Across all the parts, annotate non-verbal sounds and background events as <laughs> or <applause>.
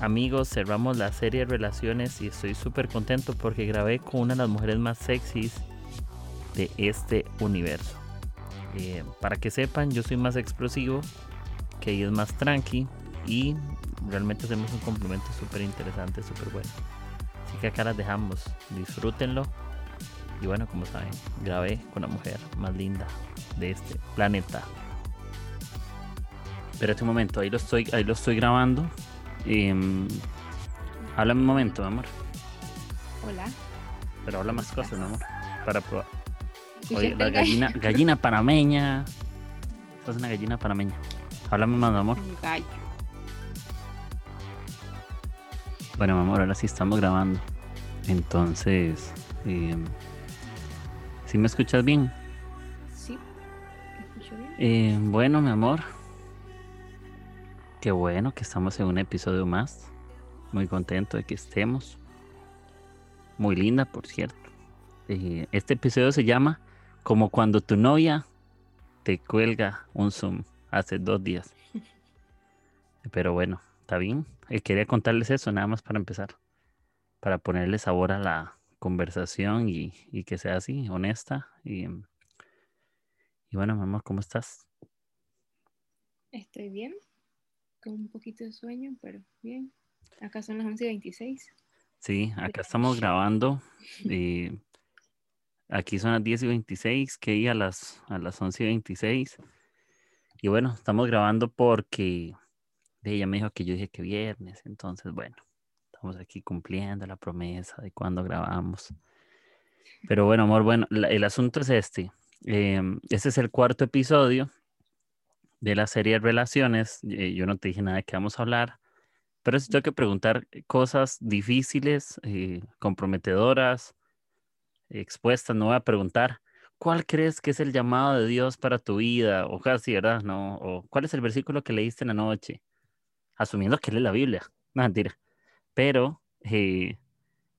Amigos, cerramos la serie de relaciones y estoy súper contento porque grabé con una de las mujeres más sexys de este universo. Eh, para que sepan, yo soy más explosivo, que ella es más tranqui y realmente hacemos un complemento súper interesante, súper bueno. Así que acá las dejamos, disfrútenlo. Y bueno, como saben, grabé con la mujer más linda de este planeta. Espérate un momento, ahí lo estoy, ahí lo estoy grabando. Eh, habla un momento, amor. Hola. Pero habla más cosas, amor. Para probar. Oye, la gallina, gallina panameña. Sos una gallina panameña. Háblame más, amor. Un gallo. Bueno, mi amor, ahora sí estamos grabando. Entonces, eh, ¿sí me escuchas bien? Sí. ¿Me escucho bien? Eh, bueno, mi amor. Qué bueno que estamos en un episodio más. Muy contento de que estemos. Muy linda, por cierto. Eh, este episodio se llama Como cuando tu novia te cuelga un Zoom hace dos días. <laughs> Pero bueno, está bien. Eh, quería contarles eso nada más para empezar. Para ponerle sabor a la conversación y, y que sea así, honesta. Y, y bueno, mi amor, ¿cómo estás? Estoy bien. Con un poquito de sueño, pero bien. Acá son las 11.26. Sí, acá estamos grabando. y aquí son las 10 y 26, que iba a las, a las 11 y 26. Y bueno, estamos grabando porque ella me dijo que yo dije que viernes. Entonces, bueno, estamos aquí cumpliendo la promesa de cuando grabamos. Pero bueno, amor, bueno, la- el asunto es este. Em, este es el cuarto episodio de la serie relaciones. Eh, yo no te dije nada de qué vamos a hablar, pero si tengo que preguntar cosas difíciles, eh, comprometedoras, expuestas, no voy a preguntar cuál crees que es el llamado de Dios para tu vida, o casi, ¿verdad? No, o cuál es el versículo que leíste en la noche, asumiendo que lees la Biblia, <laughs> no mentira. Pero eh,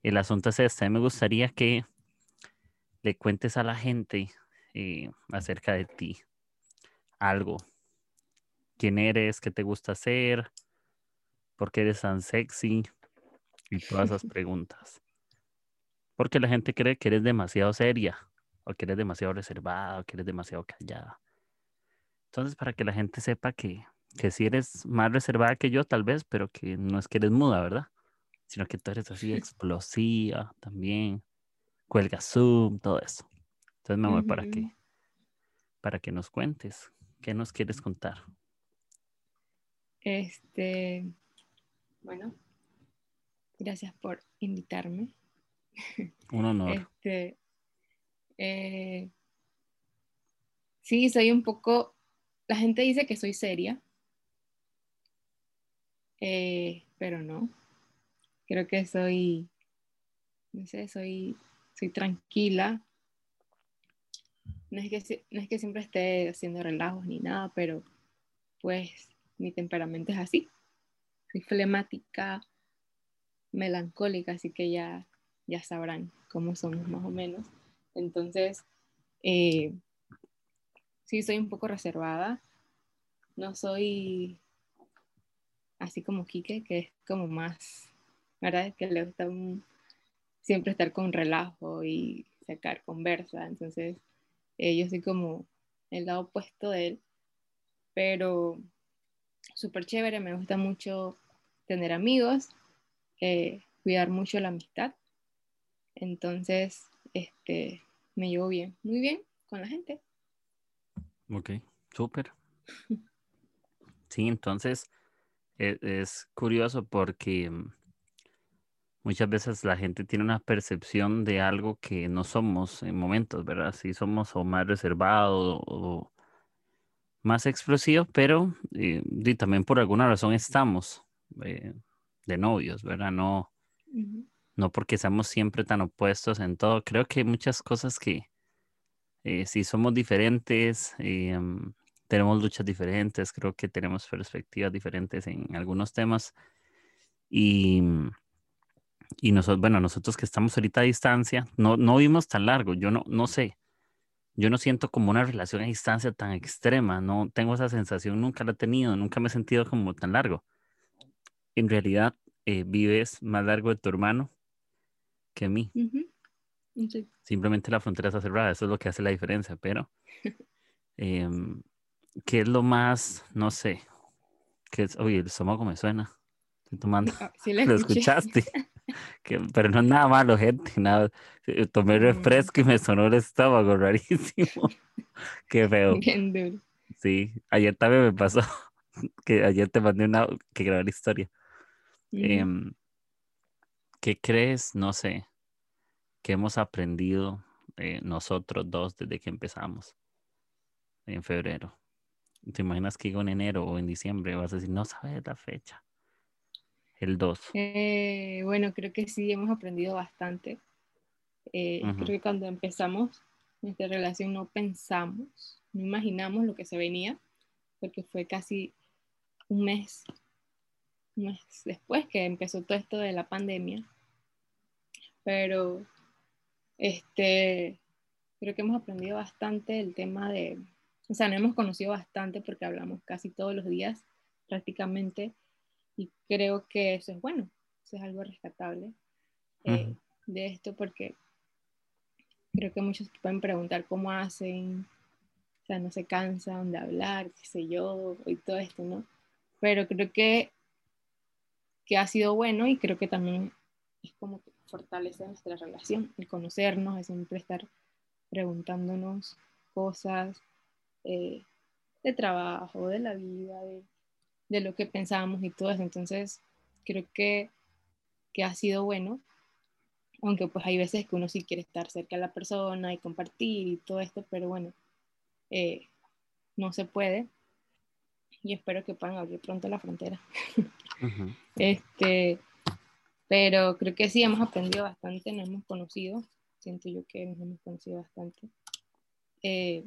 el asunto es este, me gustaría que le cuentes a la gente acerca de ti algo quién eres, qué te gusta hacer, por qué eres tan sexy y todas esas <laughs> preguntas. Porque la gente cree que eres demasiado seria, o que eres demasiado reservada, o que eres demasiado callada. Entonces, para que la gente sepa que, que sí eres más reservada que yo, tal vez, pero que no es que eres muda, ¿verdad? Sino que tú eres así <laughs> explosiva también, cuelga Zoom, todo eso. Entonces, mi amor, para Ujú. que, para que nos cuentes, ¿qué nos quieres contar? Este. Bueno. Gracias por invitarme. Un honor. Este. eh, sí, soy un poco. La gente dice que soy seria. eh, pero no. Creo que soy. No sé, soy. Soy tranquila. No es que, no es que siempre esté haciendo relajos ni nada, pero pues mi temperamento es así. Soy flemática, melancólica, así que ya, ya sabrán cómo somos más o menos. Entonces, eh, sí, soy un poco reservada. No soy así como Quique, que es como más, ¿verdad? Que le gusta siempre estar con relajo y sacar conversa. Entonces, eh, yo soy como el lado opuesto de él, pero súper chévere, me gusta mucho tener amigos, eh, cuidar mucho la amistad. Entonces, este, me llevo bien, muy bien con la gente. Ok, súper. <laughs> Sí, entonces e- es, curioso porque mm, muchas veces la gente tiene una percepción de algo que no somos en momentos, ¿verdad? Si somos o más reservados o más explosivos, pero eh, y también por alguna razón estamos eh, de novios, ¿verdad? No, no porque seamos siempre tan opuestos en todo. Creo que hay muchas cosas que eh, si somos diferentes, em, tenemos luchas diferentes, creo que tenemos perspectivas diferentes en algunos temas. Y, y nosotros, bueno, nosotros que estamos ahorita a distancia, no, no vimos tan largo, yo no, no sé, yo no siento como una relación a distancia tan extrema, no tengo esa sensación, nunca la he tenido, nunca me he sentido como tan largo. En realidad, eh, vives más largo de tu hermano que mí. Simplemente la frontera está cerrada, eso es lo que hace la diferencia, pero <laughs> em, ¿qué es lo más, no sé, qué es, oye, el estómago me suena, estoy tomando, Ah, sí lo <laughs> escuchaste, <laughs> que, pero no es nada malo, gente, nada, eh, tomé Mm. refresco y me sonó el estómago, <laughs> rarísimo, qué feo, Bien duro. sí, ayer también me pasó, <laughs> que ayer te mandé una, que grabé la historia, Ujú. Em, ¿Qué crees? No sé. ¿Qué hemos aprendido eh, nosotros dos desde que empezamos en febrero? ¿Te imaginas que en enero o en diciembre? Vas a decir, no sabes la fecha. El 2. Eh, bueno, creo que sí hemos aprendido bastante. Eh. Creo que cuando empezamos nuestra relación no pensamos, no imaginamos lo que se venía, porque fue casi un mes, un mes después que empezó todo esto de la pandemia. Pero este, creo que hemos aprendido bastante el tema de, o sea, nos hemos conocido bastante porque hablamos casi todos los días prácticamente y creo que eso es bueno, eso es algo rescatable eh, de esto porque creo que muchos pueden preguntar cómo hacen, o sea, no se cansan de hablar, qué sé yo, y todo esto, ¿no? Pero creo que, que ha sido bueno y creo que también es como que fortalece nuestra relación, el conocernos, el siempre estar preguntándonos cosas eh, de trabajo, de la vida, de, de lo que pensamos y todo eso. Entonces, creo que, que ha sido bueno, aunque pues hay veces que uno sí quiere estar cerca de la persona y compartir y todo esto, pero bueno, eh, no se puede. Y espero que puedan abrir pronto la frontera. <laughs> Este, pero creo que sí hemos aprendido bastante, nos hemos conocido. Siento yo que nos hemos conocido bastante eh,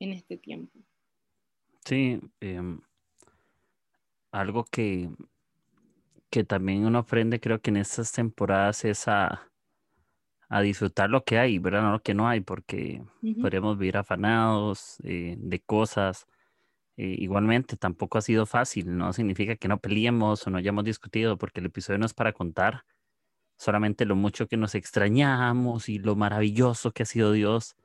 en este tiempo. Sí, em, algo que, que también uno aprende, creo que en estas temporadas es a, a disfrutar lo que hay, ¿verdad? No lo que no hay, porque podemos vivir afanados eh, de cosas. Eh, igualmente, tampoco ha sido fácil, no significa que no peleemos o no hayamos discutido, porque el episodio no es para contar solamente lo mucho que nos extrañamos y lo maravilloso que ha sido Dios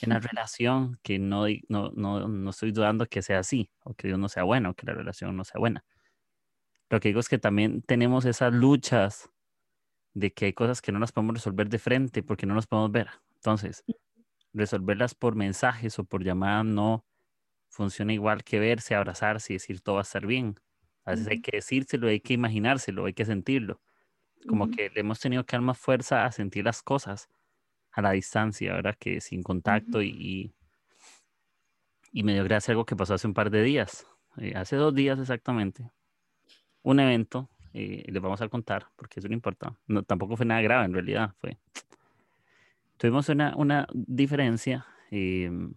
en la relación, que no, no, no, no estoy dudando que sea así, o que Dios no sea bueno, que la relación no sea buena. Lo que digo es que también tenemos esas luchas de que hay cosas que no las podemos resolver de frente porque no nos podemos ver. Entonces, resolverlas por mensajes o por llamadas no funciona igual que verse, abrazarse y decir todo va a estar bien. A veces hay que decírselo, hay que imaginárselo, hay que sentirlo. Como que le hemos tenido que dar más fuerza a sentir las cosas a la distancia, ¿verdad? Que sin contacto y, y, y me dio gracia algo que pasó hace un par de días, eh, hace dos días exactamente. Un evento, eh, les vamos a contar porque eso no importa. No, tampoco fue nada grave en realidad, fue. <tsk> Tuvimos una, una diferencia em,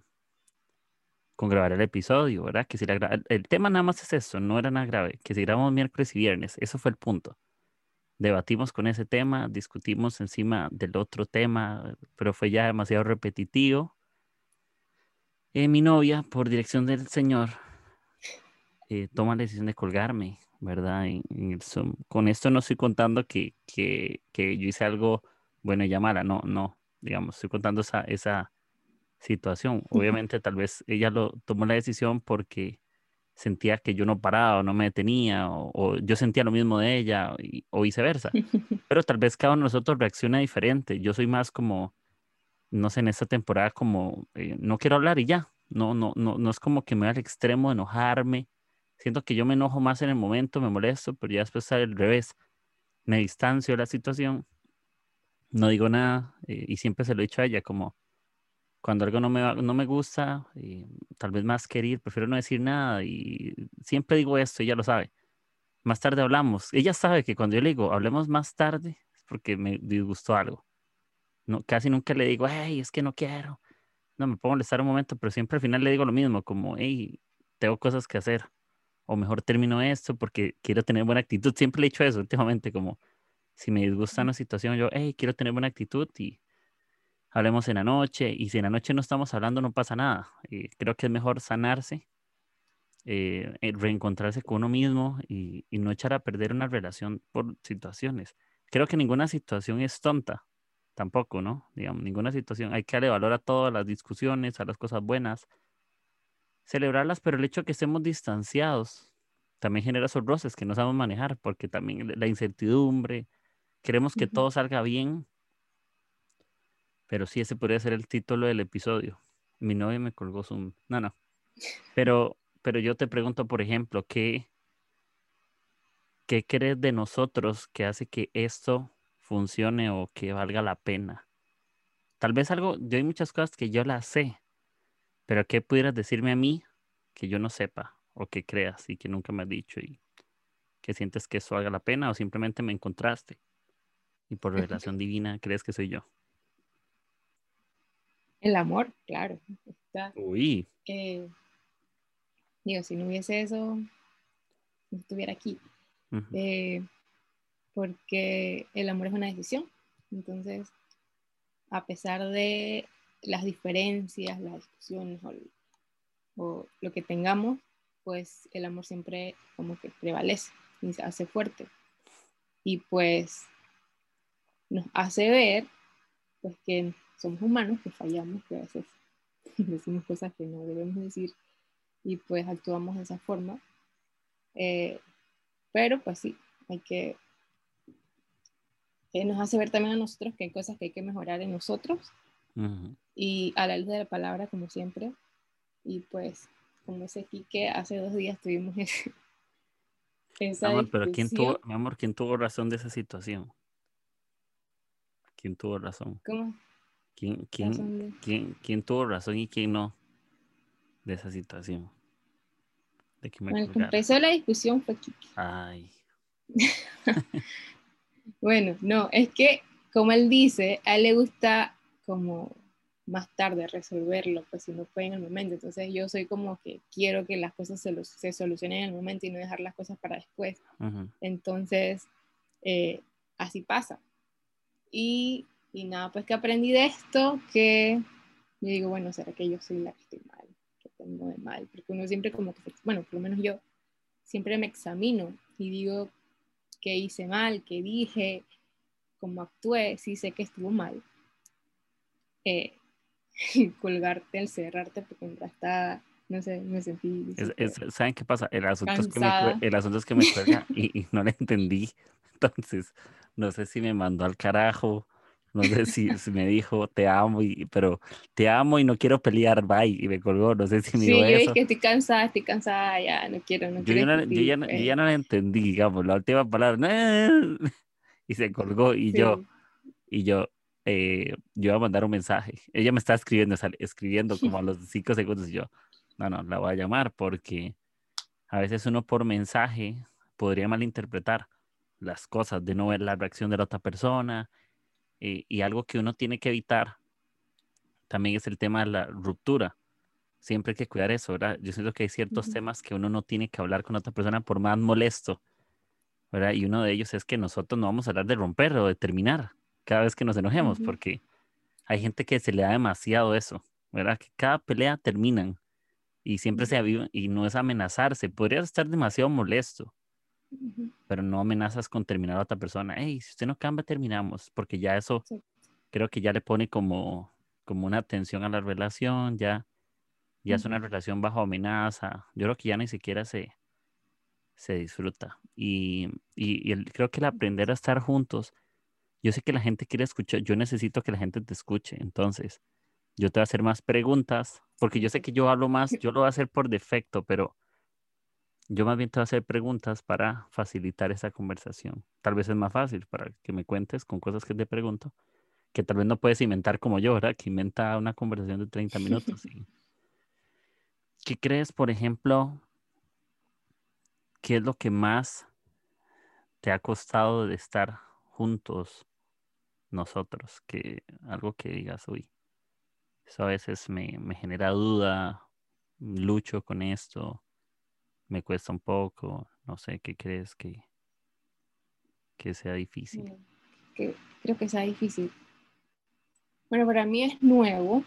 con grabar el episodio, ¿verdad? Que si la el tema nada más es eso, no era nada grave, que si grabamos miércoles y viernes, eso fue el punto. Debatimos con ese tema, discutimos encima del otro tema, pero fue ya demasiado repetitivo. Eh, mi novia, por dirección del Señor, eh, toma la decisión de colgarme, ¿verdad? En, en el Zoom. Con esto no estoy contando que, que, que yo hice algo bueno y ya mala, no, no, digamos, estoy contando esa, esa situación. Obviamente tal vez ella lo tomó la decisión porque sentía que yo no paraba o no me detenía o, o yo sentía lo mismo de ella y- o viceversa. <laughs> Pero tal vez cada uno de nosotros reacciona diferente. Yo soy más como, no sé, en esta temporada como, eh, no quiero hablar y ya. No, no, no, no es como que me voy al extremo de enojarme. Siento que yo me enojo más en el momento, me molesto, pero ya después sale al revés. Me distancio de la situación, no digo nada eh, y siempre se lo he dicho a ella como cuando algo no me, no me gusta, eh, tal vez más querer, prefiero no decir nada y siempre digo esto, ella lo sabe. Más tarde hablamos. Ella sabe que cuando yo le digo, hablemos más tarde, porque me disgustó algo. No, casi nunca le digo, hey, es que no quiero. No, me a molestar un momento, pero siempre al final le digo lo mismo, como, hey, tengo cosas que hacer. O mejor termino esto porque quiero tener buena actitud. Siempre le he dicho eso últimamente, como si me disgusta una situación, yo, hey, quiero tener buena actitud y hablemos en la noche. Y si en la noche no estamos hablando, no pasa nada. Y creo que es mejor sanarse, eh, eh, reencontrarse con uno mismo y, y no echar a perder una relación por situaciones. Creo que ninguna situación es tonta tampoco, ¿no? Digamos, ninguna situación. Hay que darle valor a todas las discusiones, a las cosas buenas, celebrarlas, pero el hecho de que estemos distanciados también genera esos roces que no sabemos manejar, porque también la incertidumbre, queremos que todo salga bien, pero sí, ese podría ser el título del episodio. Mi novia me colgó su... No, no. Pero, pero yo te pregunto, por ejemplo, ¿qué, ¿qué crees de nosotros que hace que esto funcione o que valga la pena? Tal vez algo, yo hay muchas cosas que yo las sé, pero ¿qué pudieras decirme a mí que yo no sepa o que creas y que nunca me has dicho y que sientes que eso valga la pena o simplemente me encontraste y por relación divina crees que soy yo? El amor, claro. Uy. Eh, digo, si no hubiese eso, no estuviera aquí. Eh, porque el amor es una decisión. Entonces, a pesar de las diferencias, las discusiones o, lo que tengamos, pues el amor siempre como que prevalece y se hace fuerte. Y pues nos hace ver pues que somos humanos, que fallamos, que a veces <laughs> decimos cosas que no debemos decir y pues actuamos de esa forma. Eh, pero pues sí, hay que, que nos hace ver también a nosotros que hay cosas que hay que mejorar en nosotros y a la luz de la palabra como siempre y pues como ese que hace dos días tuvimos <laughs> ese, esa amor, pero ¿quién tuvo, mi amor, ¿quién tuvo razón de esa situación? ¿Quién tuvo razón? ¿Cómo? ¿Quién, quién, quién, quién tuvo razón y quién no de esa situación? De que bueno, el que empezó la discusión fue Kiki. Ay. <laughs> bueno, no, es que como él dice, a él le gusta como más tarde resolverlo, pues si no fue en el momento. Entonces yo soy como que quiero que las cosas se, se solucionen en el momento y no dejar las cosas para después. Entonces, eh, así pasa. Y y nada, pues que aprendí de esto, que yo digo, bueno, ¿será que yo soy la que estoy mal? que tengo de mal? Porque uno siempre como que, bueno, por lo menos yo siempre me examino y digo qué hice mal, qué dije, cómo actué, si sé que estuvo mal. Eh, <laughs> colgarte, el cerrarte, porque mientras está, no sé, me sentí... ¿Saben qué pasa? El asunto, es que me, el asunto es que me cuelga y, y no le entendí. <laughs> Entonces, no sé si me mandó al carajo no sé si, me dijo te amo, y, pero te amo y no quiero pelear, bye. Y me colgó, no sé si me sí, dijo yo dije que estoy cansada, estoy cansada, ya no quiero, no yo quiero. Ya no, yo, ya, no, yo ya no la entendí, digamos, la última palabra. <laughs> Y se colgó y yo, y yo, eh, yo iba a mandar un mensaje. Ella me estaba escribiendo, escribiendo <laughs> como a los cinco segundos y yo, no, no, la voy a llamar porque a veces uno por mensaje podría malinterpretar las cosas, de no ver la reacción de la otra persona eh, y algo que uno tiene que evitar también es el tema de la ruptura. Siempre hay que cuidar eso, ¿verdad? Yo siento que hay ciertos temas que uno no tiene que hablar con otra persona por más molesto, ¿verdad? Y uno de ellos es que nosotros no vamos a hablar de romper o de terminar cada vez que nos enojemos, porque hay gente que se le da demasiado eso, ¿verdad? Que cada pelea terminan y siempre se y no es amenazarse. Podrías estar demasiado molesto, pero no amenazas con terminar a otra persona. Hey, si usted no cambia, terminamos, porque ya eso creo que ya le pone como, como una tensión a la relación, ya, ya es una relación bajo amenaza. Yo creo que ya ni siquiera se, se disfruta. Y, y, creo que el aprender a estar juntos, yo sé que la gente quiere escuchar, yo necesito que la gente te escuche, entonces yo te voy a hacer más preguntas, porque yo sé que yo hablo más, yo lo voy a hacer por defecto, pero yo más bien te voy a hacer preguntas para facilitar esa conversación. Tal vez es más fácil para que me cuentes con cosas que te pregunto, que tal vez no puedes inventar como yo, ¿verdad? Que inventa una conversación de 30 minutos. <laughs> ¿Qué crees, por ejemplo, qué es lo que más te ha costado de estar juntos nosotros, que algo que digas, uy, eso a veces me, genera duda, lucho con esto, me cuesta un poco, no sé, ¿qué crees que, que sea difícil? Que, creo que sea difícil. Bueno, para mí es nuevo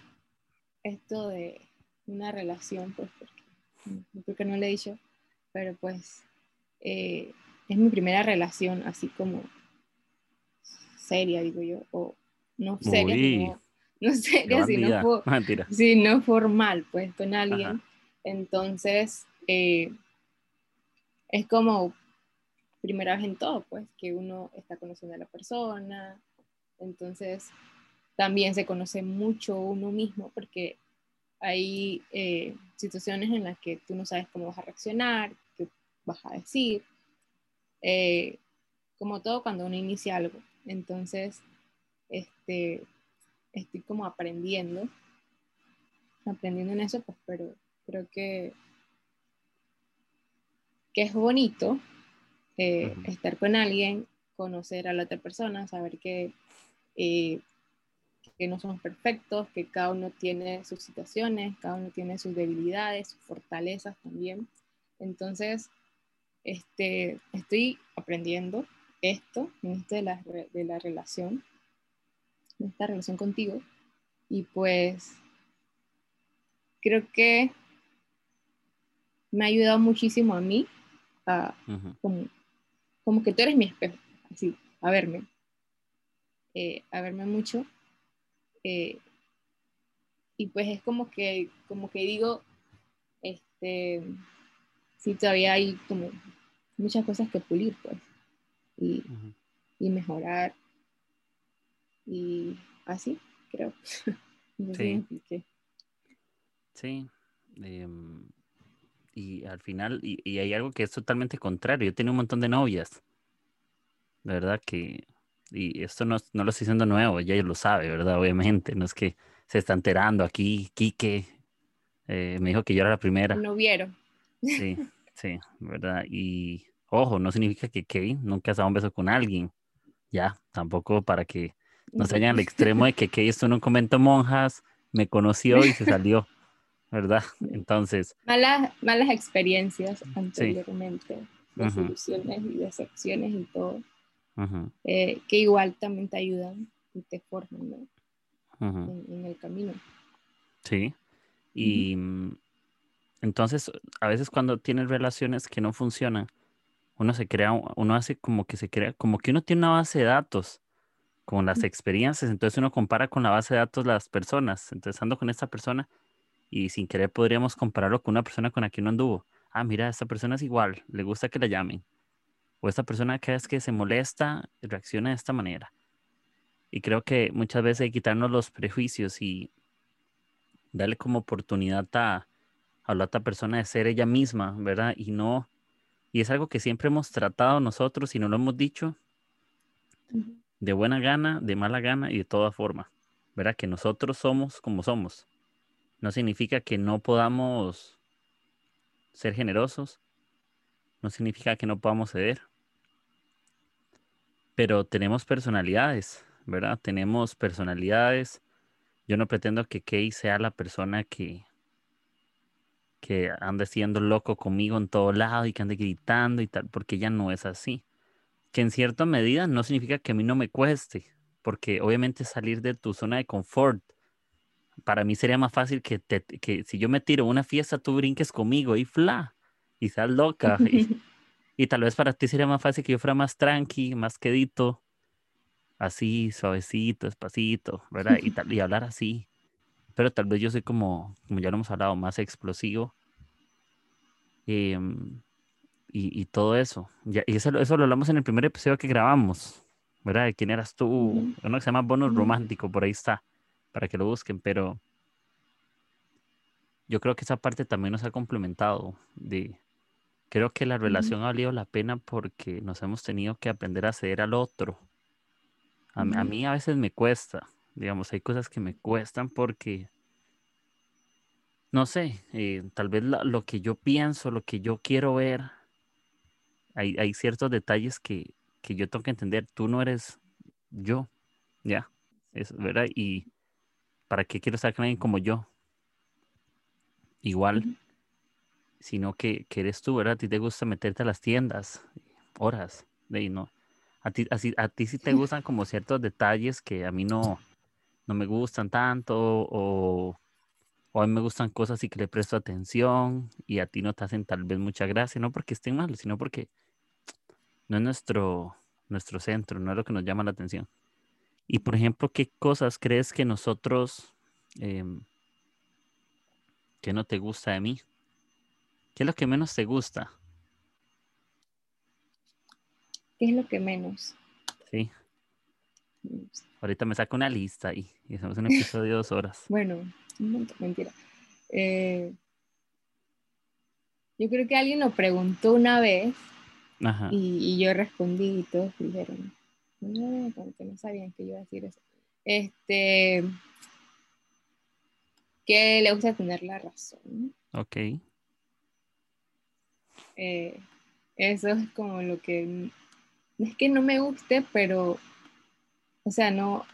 esto de una relación, pues, porque, no le he dicho, pero pues eh, es mi primera relación así como seria, digo yo, o no seria, <laughs> no seria, sino, <laughs> no formal, pues con alguien. Entonces, eh, es como primera vez en todo, pues que uno está conociendo a la persona, entonces también se conoce mucho uno mismo porque hay eh, situaciones en las que tú no sabes cómo vas a reaccionar, qué vas a decir, eh, como todo cuando uno inicia algo. Entonces, este, estoy como aprendiendo, aprendiendo en eso, pues, pero creo que, que es bonito eh, estar con alguien, conocer a la otra persona, saber que, eh, que no somos perfectos, que cada uno tiene sus situaciones, cada uno tiene sus debilidades, sus fortalezas también. Entonces, este, estoy aprendiendo esto, en esto de la, de la relación, de esta relación contigo. Y pues creo que me ha ayudado muchísimo a mí, como, como, que tú eres mi espejo, así, a verme, eh, a verme mucho. Eh, y pues es como que, como que digo, este, sí, todavía hay como muchas cosas que pulir, pues y, mejorar. Y así, creo. <laughs> sí. sí. Em, y al final, y, hay algo que es totalmente contrario. Yo tengo un montón de novias. Verdad que, y esto no, no lo estoy diciendo nuevo, ya lo sabe, ¿verdad? Obviamente, no es que se está enterando aquí. Quique eh, me dijo que yo era la primera. No vieron. Sí, <laughs> sí, ¿verdad? Y, Ojo, no significa que Kevin nunca se dado un beso con alguien. Ya, tampoco para que no se vayan al <laughs> extremo de que Kevin estuvo en un convento monjas, me conoció y se salió, ¿verdad? <laughs> Entonces. Malas, malas experiencias anteriormente, desilusiones y decepciones y todo, eh, que igual también te ayudan y te forman ¿no? en, el camino. Sí, y mm, entonces a veces cuando tienes relaciones que no funcionan, uno se crea, uno hace como que se crea, como que uno tiene una base de datos con las experiencias, entonces uno compara con la base de datos las personas, entonces ando con esta persona y sin querer podríamos compararlo con una persona con la que uno anduvo. Ah, mira, esta persona es igual, le gusta que la llamen. O esta persona que es que se molesta, reacciona de esta manera. Y creo que muchas veces hay que quitarnos los prejuicios y darle como oportunidad a, a la otra persona de ser ella misma, ¿verdad? Y no y es algo que siempre hemos tratado nosotros y no lo hemos dicho de buena gana, de mala gana y de toda forma. ¿Verdad? Que nosotros somos como somos. No significa que no podamos ser generosos. No significa que no podamos ceder. Pero tenemos personalidades, ¿verdad? Tenemos personalidades. Yo no pretendo que Kay sea la persona que, que ande siendo loco conmigo en todo lado y que ande gritando y tal, porque ella no es así. Que en cierta medida no significa que a mí no me cueste, porque obviamente salir de tu zona de confort, para mí sería más fácil que, que si yo me tiro a una fiesta, tú brinques conmigo y fla, y seas loca. <laughs> y, tal vez para ti sería más fácil que yo fuera más tranqui, más quedito, así, suavecito, despacito, ¿verdad? Y, tal, y hablar así pero tal vez yo soy como, como ya lo hemos hablado, más explosivo. Em, y, y, todo eso. Ya, y eso, eso lo hablamos en el primer episodio que grabamos, ¿verdad? De quién eras tú. Uno que se llama Bonus Romántico, por ahí está, para que lo busquen, pero yo creo que esa parte también nos ha complementado. De, creo que la relación ha valido la pena porque nos hemos tenido que aprender a ceder al otro. A, a mí a veces me cuesta, Digamos, hay cosas que me cuestan porque, no sé, eh, tal vez lo que yo pienso, lo que yo quiero ver, hay, ciertos detalles que, yo tengo que entender. Tú no eres yo. Ya, es verdad. Y ¿para qué quiero estar con alguien como yo? Igual, sino que, que eres tú, ¿verdad? A ti te gusta meterte a las tiendas, horas, de no. A ti, así, a ti sí te gustan como ciertos detalles que a mí no, no me gustan tanto, o, o a mí me gustan cosas y que le presto atención, y a ti no te hacen tal vez mucha gracia, no porque estén mal, sino porque no es nuestro, nuestro centro, no es lo que nos llama la atención. Y por ejemplo, ¿qué cosas crees que nosotros, em, que no te gusta de mí? ¿Qué es lo que menos te gusta? ¿Qué es lo que menos? Sí, ahorita me saco una lista y, y hacemos un episodio de dos horas. <laughs> Bueno, un montón, mentira. Eh, yo creo que alguien lo preguntó una vez Ajá. y, y yo respondí y todos dijeron, no, como que no sabían que yo iba a decir eso. Este, que le gusta tener la razón. Ok. Eh, eso es como lo que, no es que no me guste, pero, o sea, no, o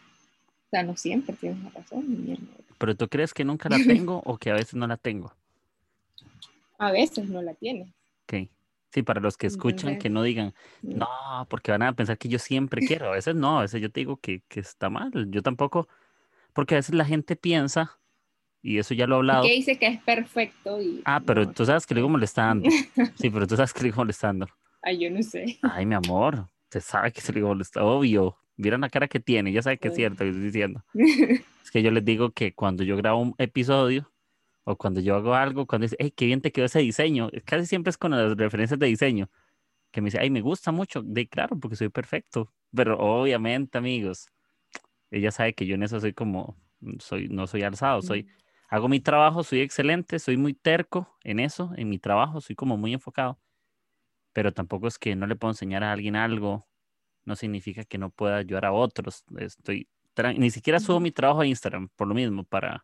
sea, no siempre tienes la razón. mierda. ¿Pero tú crees que nunca la tengo o que a veces no la tengo? <laughs> A veces no la tienes. Ok. Sí, para los que escuchan, que no digan, mm, no, porque van a pensar que yo siempre <laughs> quiero. A veces no, a veces yo te digo que, que está mal. Yo tampoco, porque a veces la gente piensa, y eso ya lo he hablado. que dice que es perfecto y Ah, pero no, tú sabes que le digo molestando. <laughs> Sí, pero tú sabes que le digo molestando. ay, yo no sé. Ay, mi amor, se sabe que se le digo molestando. Obvio. Vieron la cara que tiene, ya sabe que es cierto que estoy diciendo. <laughs> Es que yo les digo que cuando yo grabo un episodio o cuando yo hago algo, cuando dice, hey, qué bien te quedó ese diseño, casi siempre es con las referencias de diseño, que me dice, ay, me gusta mucho. De claro, porque soy perfecto. Pero obviamente, amigos, ella sabe que yo en eso soy como, soy, no soy alzado, soy, hago mi trabajo, soy excelente, soy muy terco en eso, en mi trabajo, soy como muy enfocado. Pero tampoco es que no le puedo enseñar a alguien algo, no significa que no pueda ayudar a otros. Estoy, ni siquiera subo mi trabajo a Instagram, por lo mismo, para,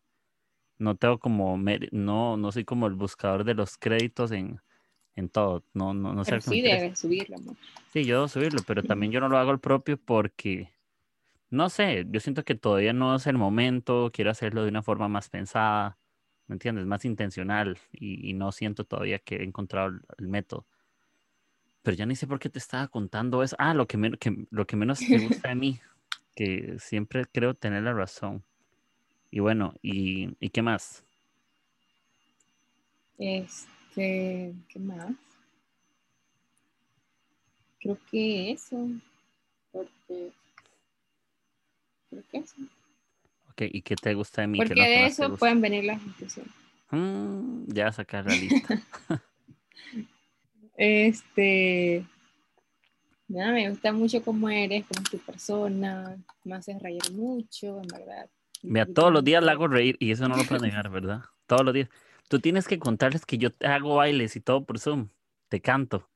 no tengo como, no, no soy como el buscador de los créditos en, en todo, no, no, no sé me sí debes subirlo, amor. Sí, yo debo subirlo, pero también yo no lo hago el propio porque, no sé, yo siento que todavía no es el momento, quiero hacerlo de una forma más pensada, ¿me entiendes? Más intencional y, y no siento todavía que he encontrado el, el método. Pero ya ni sé por qué te estaba contando eso. Ah, lo que, men- que- lo que menos te gusta de <laughs> mí, que siempre creo tener la razón. Y bueno, ¿y, ¿y qué más? Este, ¿qué más? Creo que eso. Porque. Creo que eso. Ok, ¿y qué te gusta de mí? ¿Qué es Porque de eso pueden venir las conclusiones. Mm, ya sacar la lista. <laughs> <laughs> Este. Nada, me gusta mucho cómo eres, cómo es tu persona. Me haces reír mucho, en verdad. Mira, todos los días la hago reír y eso no lo puedes negar, ¿verdad? Todos los días. Tú tienes que contarles que yo te hago bailes y todo por Zoom. Te canto.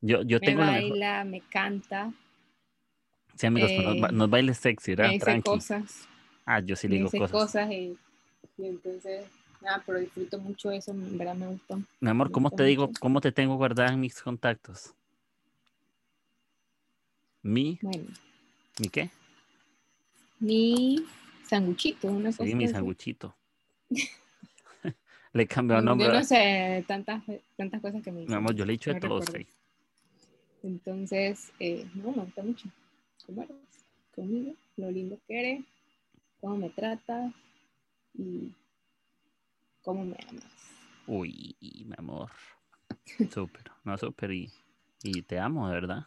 Yo, yo Me tengo mejor. baila, me canta, Sí, amigos, ba- eh, no es bailes sexy, ¿verdad? me dice Tranqui. cosas. Ah, yo sí le me digo dice cosas. cosas y, y entonces, nada, pero disfruto mucho eso, en verdad me gusta. Mi amor, me ¿cómo te digo? ¿Cómo te tengo guardada en mis contactos? ¿Mi? Bueno, ¿Mi qué? mi sanguchito, una Sí, cosa mi así. sanguchito. <laughs> le cambiado Mm, nombre. Yo no sé tantas, tantas cosas que me Mi dicen. amor, yo le he dicho de todo usted. Entonces, eh, no, me gusta mucho. ¿Cómo eres? Conmigo, lo lindo que eres, cómo me tratas y cómo me amas. Uy, mi amor. Súper, no, súper. Y, y te amo, de verdad.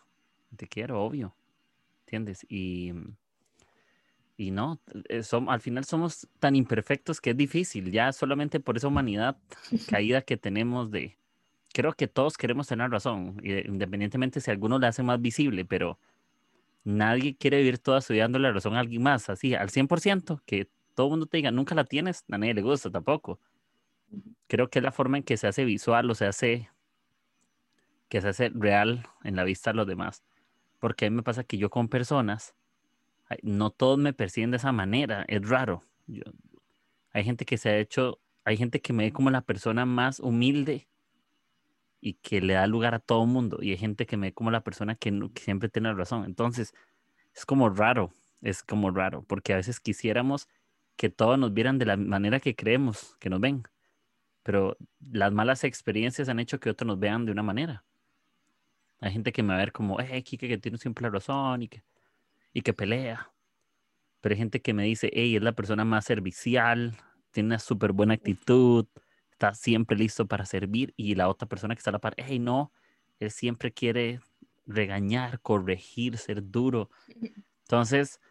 Te quiero, obvio. ¿Entiendes? Y, y no, eh, som- al final somos tan imperfectos que es difícil. Ya solamente por esa humanidad caída que tenemos de... Creo que todos queremos tener razón, independientemente si alguno la hace más visible, pero nadie quiere vivir toda su vida dándole razón a alguien más, así, al 100%, que todo el mundo te diga, nunca la tienes, a nadie le gusta tampoco creo que es la forma en que se hace visual o se hace que se hace real en la vista de los demás. Porque a mí me pasa que yo con personas, no todos me perciben de esa manera, es raro. Yo- hay gente que se ha hecho, hay gente que me ve como la persona más humilde y que le da lugar a todo el mundo, y hay gente que me ve como la persona que, no- que siempre tiene razón. Entonces, es como raro. es como raro, porque a veces quisiéramos que todos nos vieran de la manera que creemos que nos ven, pero las malas experiencias han hecho que otros nos vean de una manera. Hay gente que me va a ver como, eh, Kike, que tiene siempre razón y que, y que pelea. Pero hay gente que me dice, hey, es la persona más servicial, tiene una súper buena actitud, está siempre listo para servir. Y la otra persona que está a la par, hey, no, él siempre quiere regañar, corregir, ser duro. <laughs> Entonces,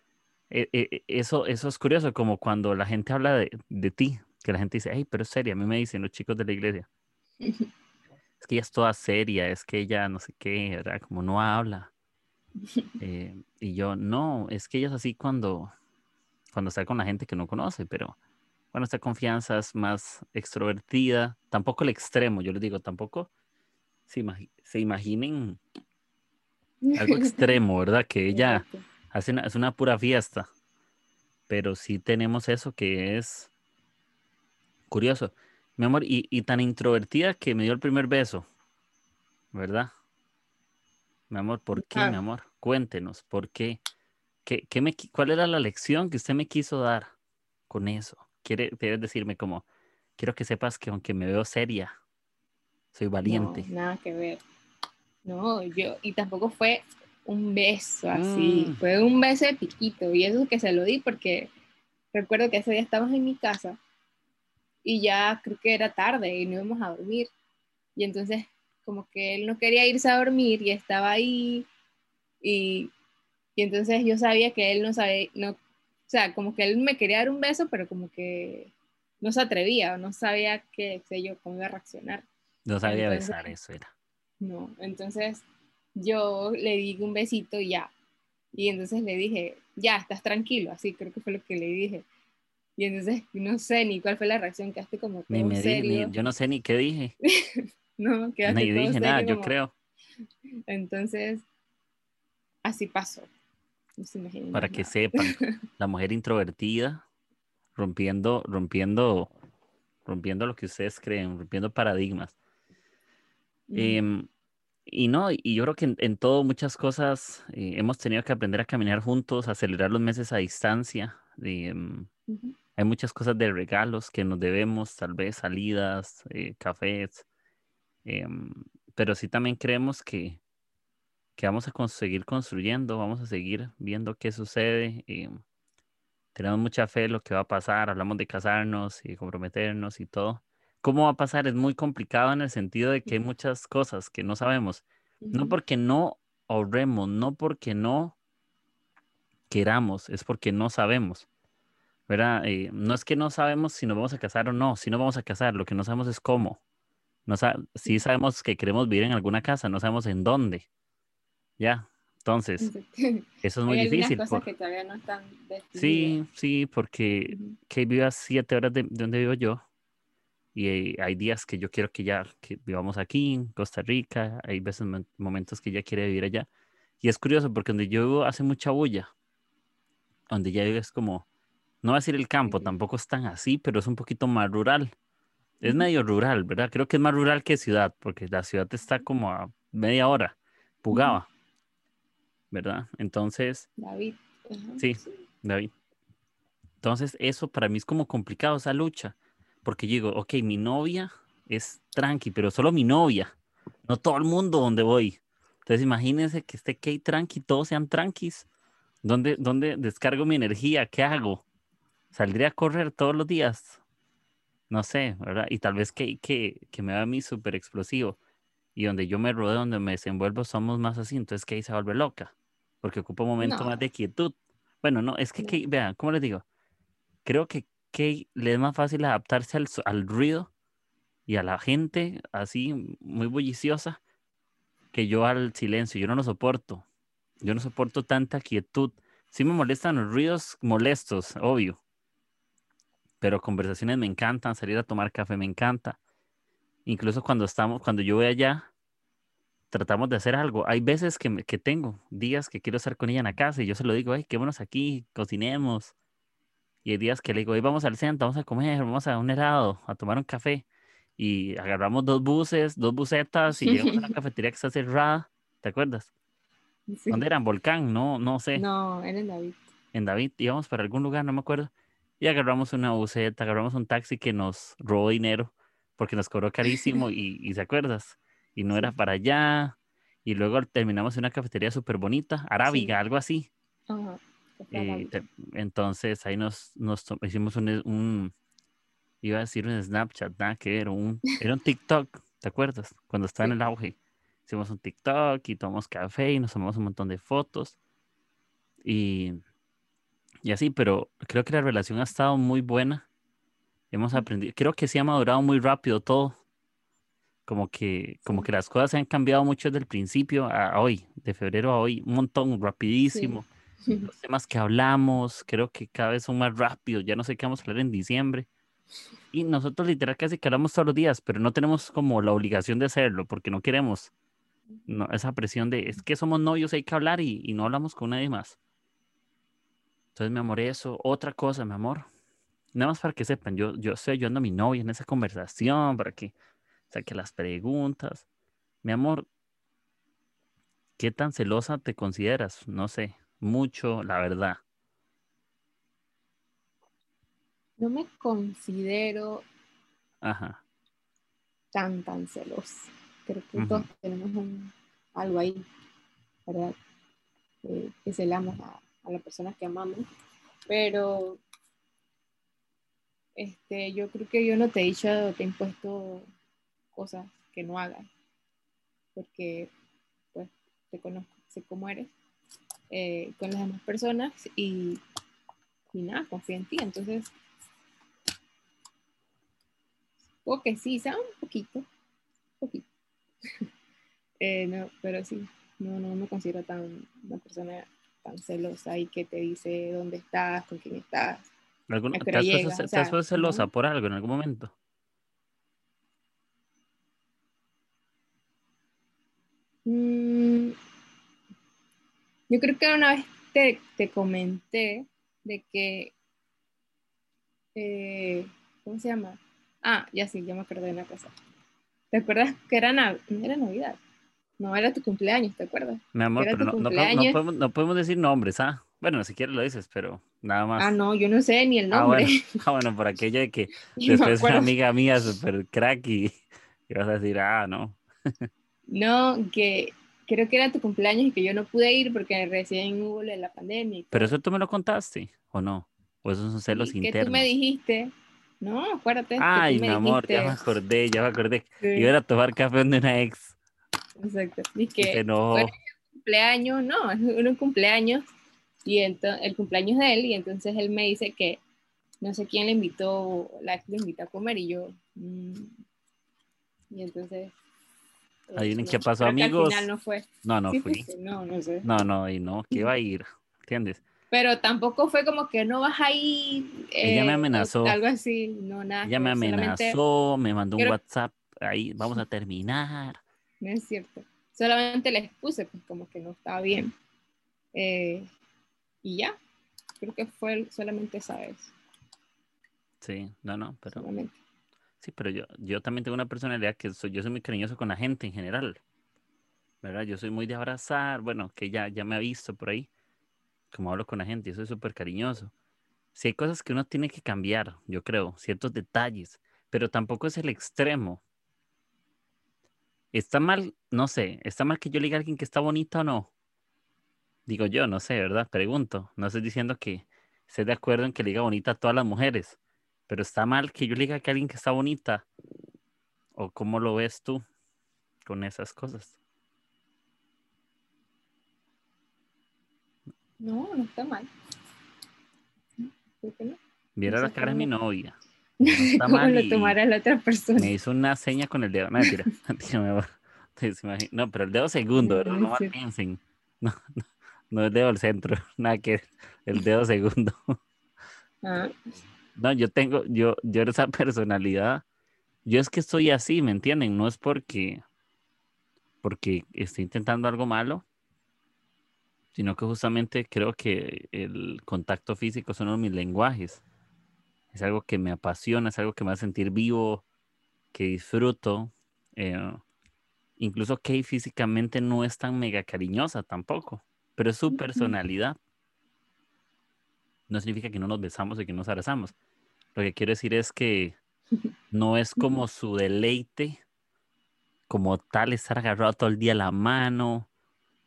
e, e, e, eso, eso es curioso, como cuando la gente habla de, de ti, que la gente dice, hey, pero es seria. A mí me dicen los chicos de la iglesia, <laughs> es que ella es toda seria, es que ella no sé qué, ¿verdad? Como no habla. Eh, y yo, no, es que ella es así cuando, cuando está con la gente que no conoce, pero bueno, esta confianza es más extrovertida, tampoco el extremo, yo les digo, tampoco se, se imaginen algo extremo, ¿verdad? <laughs> Que ella hace una, es una pura fiesta, pero sí tenemos eso que es curioso. Mi amor, y, y tan introvertida que me dio el primer beso, ¿verdad? Mi amor, ¿por qué, mi amor? Cuéntenos, ¿por qué? ¿Qué, qué me, ¿Cuál era la lección que usted me quiso dar con eso? ¿Quiere, quiere decirme como, quiero que sepas que aunque me veo seria, soy valiente? No, nada que ver. No, yo, y tampoco fue un beso así, Mm. fue un beso de piquito, y eso que se lo di porque recuerdo que ese día estábamos en mi casa y ya creo que era tarde y no íbamos a dormir. Y entonces como que él no quería irse a dormir y estaba ahí y, y entonces yo sabía que él no sabía, no, o sea, como que él me quería dar un beso, pero como que no se atrevía o no sabía qué sé yo, cómo iba a reaccionar. No sabía Entonces- besar, eso era. No, entonces yo le di un besito y ya. Y entonces le dije, ya, estás tranquilo, así creo que fue lo que le dije. Y entonces no sé ni cuál fue la reacción, quedaste como todo Ni me di- serio. ni- yo no sé ni qué dije, <laughs> <laughs> no, quedaste dije nada, yo creo. Entonces, así pasó. No se imaginen para que sepan, <laughs> la mujer introvertida, rompiendo, rompiendo, rompiendo lo que ustedes creen, rompiendo paradigmas. Ujú. Em, y no, y yo creo que en, en todo muchas cosas eh, hemos tenido que aprender a caminar juntos, acelerar los meses a distancia. em, hay muchas cosas de regalos que nos debemos, tal vez salidas, eh, cafés, em, pero sí también creemos que, que vamos a con- seguir construyendo, vamos a seguir viendo qué sucede. em, tenemos mucha fe en lo que va a pasar, hablamos de casarnos y comprometernos y todo. ¿Cómo va a pasar? Es muy complicado en el sentido de que hay muchas cosas que no sabemos. No porque no ahorremos, no porque no queramos, es porque no sabemos. ¿Verdad? Eh, no es que no sabemos si nos vamos a casar o no, si no vamos a casar, lo que no sabemos es cómo. No sa- sí sabemos que queremos vivir en alguna casa, no sabemos en dónde. Ya, entonces, <laughs> eso es muy Hay difícil. cosas por- que todavía no están. Sí, sí, porque Ujú. que vive a siete horas de, de donde vivo yo. Y eh, hay días que yo quiero que ya que vivamos aquí en Costa Rica, hay veces mo- momentos que ya quiere vivir allá. Y es curioso porque donde yo vivo hace mucha bulla. Donde ya vive es como, no va a decir el campo, tampoco es tan así, pero es un poquito más rural. Es medio rural, ¿verdad? Creo que es más rural que ciudad, porque la ciudad está como a media hora, Pugaba, ¿verdad? Entonces, David. ajá, Sí. David. Entonces, eso para mí es como complicado, esa lucha. Porque yo digo, ok, mi novia es tranqui, pero solo mi novia. No todo el mundo donde voy. Entonces, imagínense que esté Kate tranqui, todos sean tranquis. ¿Dónde, ¿Dónde descargo mi energía? ¿Qué hago? ¿Saldría a correr todos los días? No sé, ¿verdad? Y tal vez que, que, que me vea a mí súper explosivo. Y donde yo me rodeo, donde me desenvuelvo, somos más así. Entonces, Kate se vuelve loca. Porque ocupa un momento más de quietud. Bueno, no, es que. Kate, vean, ¿cómo les digo? Creo que Kate le es más fácil adaptarse al, al ruido y a la gente así muy bulliciosa que yo al silencio. Yo no lo soporto. Yo no soporto tanta quietud. Sí me molestan los ruidos molestos, obvio. Pero conversaciones me encantan, salir a tomar café me encanta. Incluso cuando estamos, cuando yo voy allá, tratamos de hacer algo. Hay veces que, que tengo días que quiero estar con ella en la casa y yo se lo digo, ay, quedémonos aquí, cocinemos. Y hay días que le digo, "Ey, vamos al centro, vamos a comer, vamos a un helado, a tomar un café. Y agarramos dos buses, dos busetas y llegamos a una <laughs> cafetería que está cerrada. ¿Te acuerdas? Sí. ¿Dónde eran? Volcán, no, no sé. No, era en David. en David, íbamos para algún lugar, no me acuerdo, y agarramos una buseta, agarramos un taxi que nos robó dinero porque nos cobró carísimo y, y ¿se acuerdas? Y no era para allá. Y luego terminamos en una cafetería súper bonita, arábiga, algo así. Ajá. Eh, te- entonces ahí nos, nos hicimos un, un- iba a decir un Snapchat, nada que era un, era un TikTok, ¿te acuerdas? Cuando estaba en Sí. el auge. Hicimos un TikTok y tomamos café y nos tomamos un montón de fotos. Y, y así, pero creo que la relación ha estado muy buena. Hemos aprendido, creo que sí ha madurado muy rápido todo. Como que, como Sí. que las cosas se han cambiado mucho desde el principio a hoy, de febrero a hoy, un montón, rapidísimo <laughs> los temas que hablamos, creo que cada vez son más rápidos, ya no sé qué vamos a hablar en diciembre. Y nosotros literal casi que hablamos todos los días, pero no tenemos como la obligación de hacerlo, porque no queremos no, esa presión de, es que somos novios, hay que hablar y, y no hablamos con nadie más. Entonces, mi amor, eso, otra cosa, mi amor. Nada más para que sepan, yo, yo estoy ayudando a mi novia en esa conversación, para que saque las preguntas. Mi amor, ¿qué tan celosa te consideras? No sé, mucho, la verdad. No me considero Ajá. tan, tan celosa. Creo que todos tenemos un- algo ahí, ¿verdad? Eh, que celamos a, a la persona que amamos. Pero este, yo creo que yo no te he dicho, te he impuesto cosas que no hagas. Porque pues te conozco, sé cómo eres eh, con las demás personas y, y nada, confío en ti. Entonces, o que sí, sea un poquito, un poquito. <laughs> Eh, no, pero sí, no, no me considero tan una persona tan celosa y que te dice dónde estás, con quién estás. ¿Algún- ¿A ¿Te has llegas? te puesto celosa no. por algo en algún momento? Mm, yo creo que una vez te, te comenté de que, eh, ¿cómo se llama? Ah, ya sí, ya me acordé de una cosa. ¿Te acuerdas que era, Nav- era Navidad? No, era tu cumpleaños, ¿te acuerdas? Mi amor, pero no, no, podemos- no podemos, no podemos decir nombres, ¿ah? Bueno, si quieres lo dices, pero nada más. Ah, no, yo no sé ni el Ah, nombre. bueno, <laughs> ah, bueno, por aquello de que <laughs> después una amiga mía súper crack y, y vas a decir, ah, no. No, que creo que era tu cumpleaños y que yo no pude ir porque recién hubo de la pandemia. y Pero eso tú me lo contaste, ¿o no? ¿O esos son celos que internos? tú me dijiste. No, acuérdate. que Ay, mi amor, ya me acordé, ya me acordé. Sí, Iba a tomar café donde una ex Exacto. Y se que enojó. bueno, cumpleaños, no, <laughs> es un cumpleaños y el cumpleaños de él y entonces él me dice que no sé quién le invitó, la ex le invitó a comer y yo mm, y entonces eh, Adivinen no, qué pasó, que amigos. Al final no fue. No, no Sí fui. fuiste, no, no sé. No, no, y no, que iba a ir, ¿entiendes? Pero tampoco fue como que no vas a ir. Ella me eh, amenazó. Algo así, no, nada. Ella que me solamente- amenazó, me mandó un creo- WhatsApp, ahí vamos a terminar. No es cierto. Solamente le expuse, pues como que no estaba bien. Eh, y ya. Creo que fue solamente esa vez. Sí, no, no, pero Solamente. sí, pero yo, yo también tengo una personalidad que soy, yo soy muy cariñoso con la gente en general, ¿verdad? Yo soy muy de abrazar, bueno, que ya, ya me ha visto por ahí, como hablo con la gente, yo soy súper cariñoso. Sí hay cosas que uno tiene que cambiar, yo creo, ciertos detalles, pero tampoco es el extremo. Está mal, no sé, está mal que yo le diga a alguien que está bonita o no. Digo yo, no sé, ¿verdad? Pregunto. No estoy diciendo que esté de acuerdo en que le diga bonita a todas las mujeres, pero está mal que yo le diga que alguien que está bonita. ¿O cómo lo ves tú con esas cosas? No, no está mal. ¿Por qué no? Viera la cara de mi novia. No está <laughs> ¿Cómo mal lo y tomará la otra persona? me hizo una seña con el dedo. No, mentira. <laughs> No, pero el dedo segundo, ¿verdad? No, piensen. <laughs> No, no, no el dedo del centro. Nada que el dedo segundo. Ah, No, yo tengo, yo, yo esa personalidad, yo es que estoy así, ¿me entienden? No es porque, porque esté intentando algo malo, sino que justamente creo que el contacto físico es uno de mis lenguajes. Es algo que me apasiona, es algo que me hace sentir vivo, que disfruto. eh, incluso Kay físicamente no es tan mega cariñosa tampoco, pero es su personalidad. no significa que no nos besamos y que nos abrazamos. Lo que quiero decir es que <laughs> no es como su deleite, como tal, estar agarrado todo el día la mano.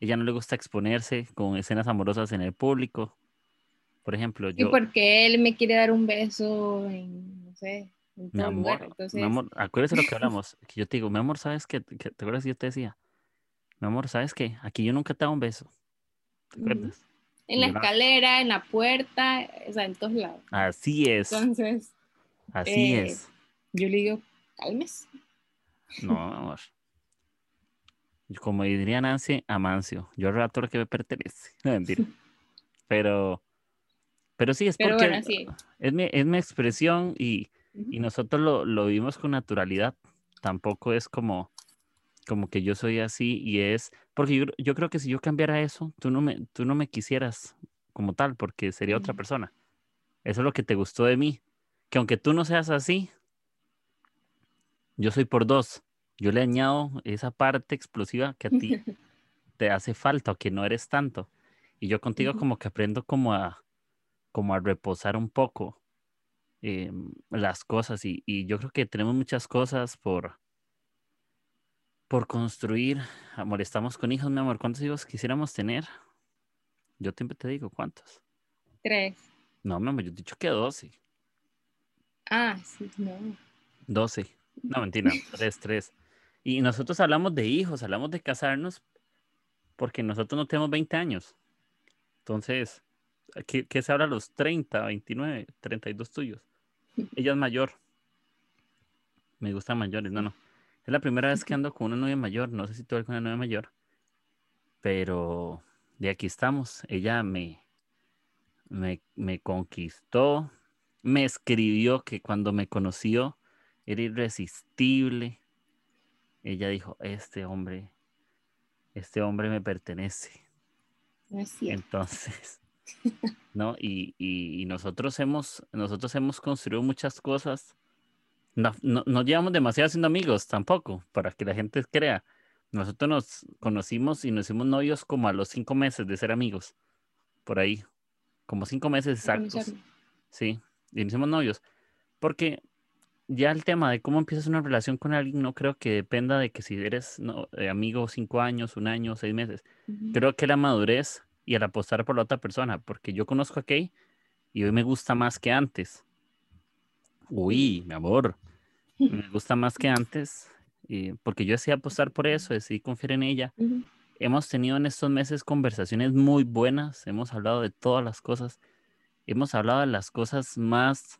Ella no le gusta exponerse con escenas amorosas en el público. Por ejemplo, yo. Y porque él me quiere dar un beso en, no sé, en Mi lugar. amor, Entonces, mi amor, acuérdese lo que hablamos. Que yo te digo, mi amor, ¿sabes qué? ¿Te acuerdas que yo te decía? Mi amor, ¿sabes qué? Aquí yo nunca te hago un beso. ¿Te acuerdas? en la escalera, en la puerta, o sea, en todos lados. Así es. Entonces, Así eh, es. yo le digo, cálmese. No, <laughs> amor. Como diría Nancy, Amancio. Yo rato lo que me pertenece. <laughs> No, mentira. <laughs> Pero, pero sí, es Pero porque bueno, sí. es, mi, es mi expresión y, y nosotros lo, lo vivimos con naturalidad. Tampoco es como, como que yo soy así y es, porque yo, yo creo que si yo cambiara eso, tú no me, tú no me quisieras como tal, porque sería otra persona. Eso es lo que te gustó de mí. Que aunque tú no seas así, yo soy por dos. Yo le añado esa parte explosiva que a ti <laughs> te hace falta o que no eres tanto. Y yo contigo como que aprendo como a, como a reposar un poco eh, las cosas y, y yo creo que tenemos muchas cosas por, por construir. Amor, estamos con hijos, mi amor. ¿Cuántos hijos quisiéramos tener? Yo siempre te digo, ¿cuántos? Tres. No, mi amor, yo te he dicho que 12. Ah, sí, no. 12. No, <laughs> mentira, 3, 3. Y nosotros hablamos de hijos, hablamos de casarnos porque nosotros no tenemos 20 años. Entonces, ¿qué, qué se habla a los 30, 29, 32 tuyos? Ella es mayor. Me gustan mayores, no, no. Es la primera vez que ando con una novia mayor. No sé si tuve con una novia mayor. Pero de aquí estamos. Ella me, me, me conquistó. Me escribió que cuando me conoció era irresistible. Ella dijo, este hombre, este hombre me pertenece. No es cierto. Entonces, ¿no? Y, y- y nosotros hemos, nosotros hemos construido muchas cosas. No, no, no llevamos demasiado siendo amigos tampoco, para que la gente crea. Nosotros nos conocimos y nos hicimos novios como a los cinco meses de ser amigos, por ahí, como cinco meses exactos. Sí, y nos hicimos novios. Porque ya el tema de cómo empiezas una relación con alguien no creo que dependa de que si eres no, eh, amigo cinco años, un año, seis meses. Creo que la madurez y el apostar por la otra persona, porque yo conozco a Kay y hoy me gusta más que antes. Uy, mi amor, me <laughs> gusta más que antes, eh, porque yo decidí apostar por eso, decidí confiar en ella. Hemos tenido en estos meses conversaciones muy buenas, hemos hablado de todas las cosas, hemos hablado de las cosas más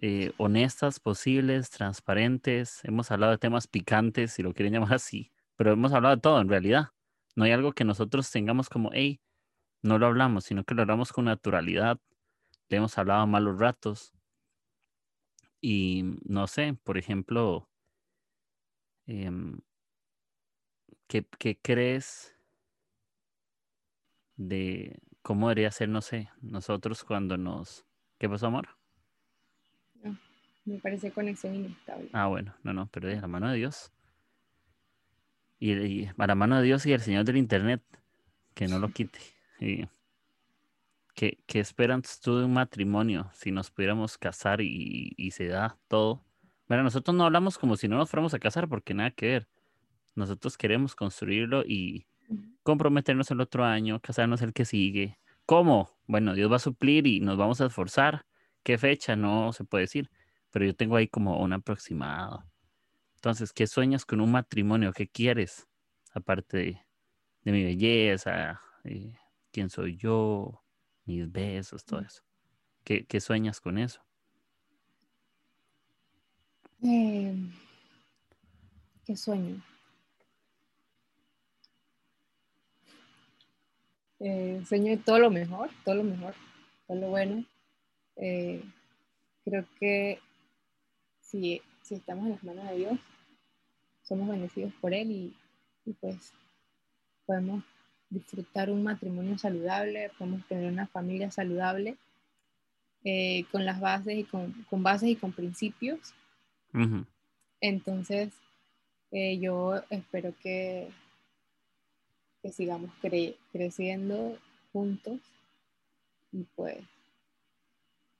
eh, honestas posibles, transparentes, hemos hablado de temas picantes, si lo quieren llamar así, pero hemos hablado de todo en realidad. No hay algo que nosotros tengamos como, hey, no lo hablamos, sino que lo hablamos con naturalidad, le hemos hablado a malos ratos. Y no sé, por ejemplo, em, ¿qué, qué crees de cómo debería ser, no sé, nosotros cuando nos... ¿Qué pasó, amor? Me parece conexión inestable. Ah, bueno, no, no, pero de la mano de Dios. Y, y a la mano de Dios y el Señor del Internet, que no lo quite. Y, ¿qué, qué esperas tú de un matrimonio si nos pudiéramos casar y, y se da todo? Bueno, nosotros no hablamos como si no nos fuéramos a casar porque nada que ver. Nosotros queremos construirlo y comprometernos el otro año, casarnos el que sigue. ¿Cómo? Bueno, Dios va a suplir y nos vamos a esforzar. ¿Qué fecha? No se puede decir, pero yo tengo ahí como un aproximado. Entonces, ¿qué sueñas con un matrimonio? ¿Qué quieres? Aparte de, de mi belleza, eh, quién soy yo, mis besos, todo eso. ¿Qué, qué sueñas con eso? Eh, ¿Qué sueño? Eh, sueño de todo lo mejor, todo lo mejor, todo lo bueno. Eh, creo que si, si estamos en las manos de Dios, somos bendecidos por Él y, y pues podemos disfrutar un matrimonio saludable, podemos tener una familia saludable eh, con las bases y con, con bases y con principios. Entonces, eh, yo espero que, que sigamos cre- creciendo juntos y pues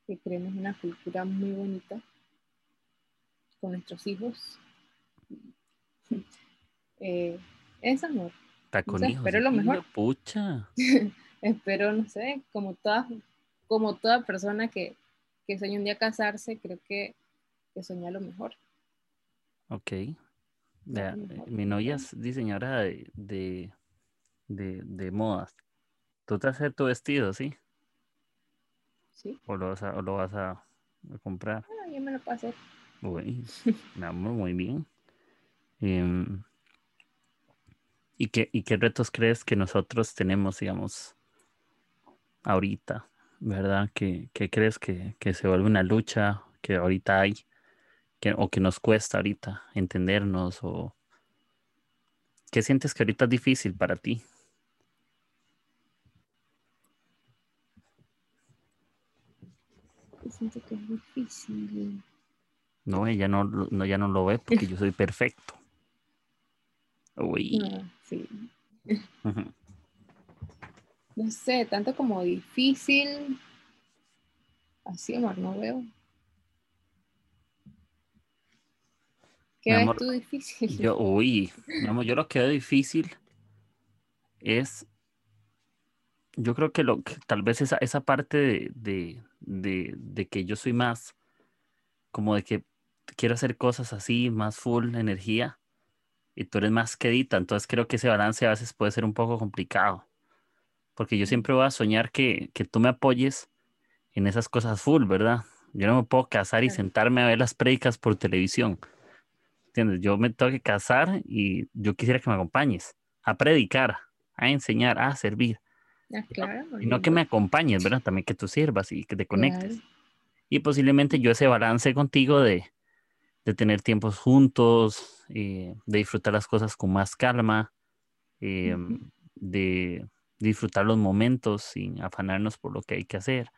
que creemos una cultura muy bonita con nuestros hijos. <laughs> Eh, es amor. Está con hijos. espero lo mejor. Pucha. <laughs> Espero, no sé, como toda, como toda persona que, que sueña un día casarse, creo que, que sueña lo mejor. Ok. Eh, mi novia es diseñadora de, de, de, de modas. ¿Tú te haces tu vestido, sí? ¿Sí? ¿O lo vas a, o lo vas a, a comprar? Ah, yo me lo puedo hacer. Muy bien. Em, ¿y qué, y qué retos crees que nosotros tenemos, digamos, ahorita? ¿Verdad? ¿Qué, qué crees que, que se vuelve una lucha que ahorita hay? Que, o que nos cuesta ahorita entendernos o ¿qué sientes que ahorita es difícil para ti? Siento que es difícil. No, ella no, no, ya no lo ve porque yo soy perfecto. Uy. Ah, sí. No sé, tanto como difícil. Así, amor, no veo. ¿Qué Mi ves amor, tú difícil? Yo, uy, mi amor, yo lo que veo difícil es, yo creo que lo que tal vez esa, esa parte de, de, de, de que yo soy más, como de que quiero hacer cosas así, más full energía, y tú eres más quedita, entonces creo que ese balance a veces puede ser un poco complicado, porque yo siempre voy a soñar que, que tú me apoyes en esas cosas full, ¿verdad? Yo no me puedo casar y sentarme a ver las prédicas por televisión. ¿Entiendes? Yo me tengo que casar y yo quisiera que me acompañes a predicar, a enseñar, a servir. Ah, claro, Y no que me acompañes, ¿verdad? También que tú sirvas y que te conectes. Claro. Y posiblemente yo ese balance contigo de, de tener tiempos juntos, eh, de disfrutar las cosas con más calma, eh, de disfrutar los momentos sin afanarnos por lo que hay que hacer.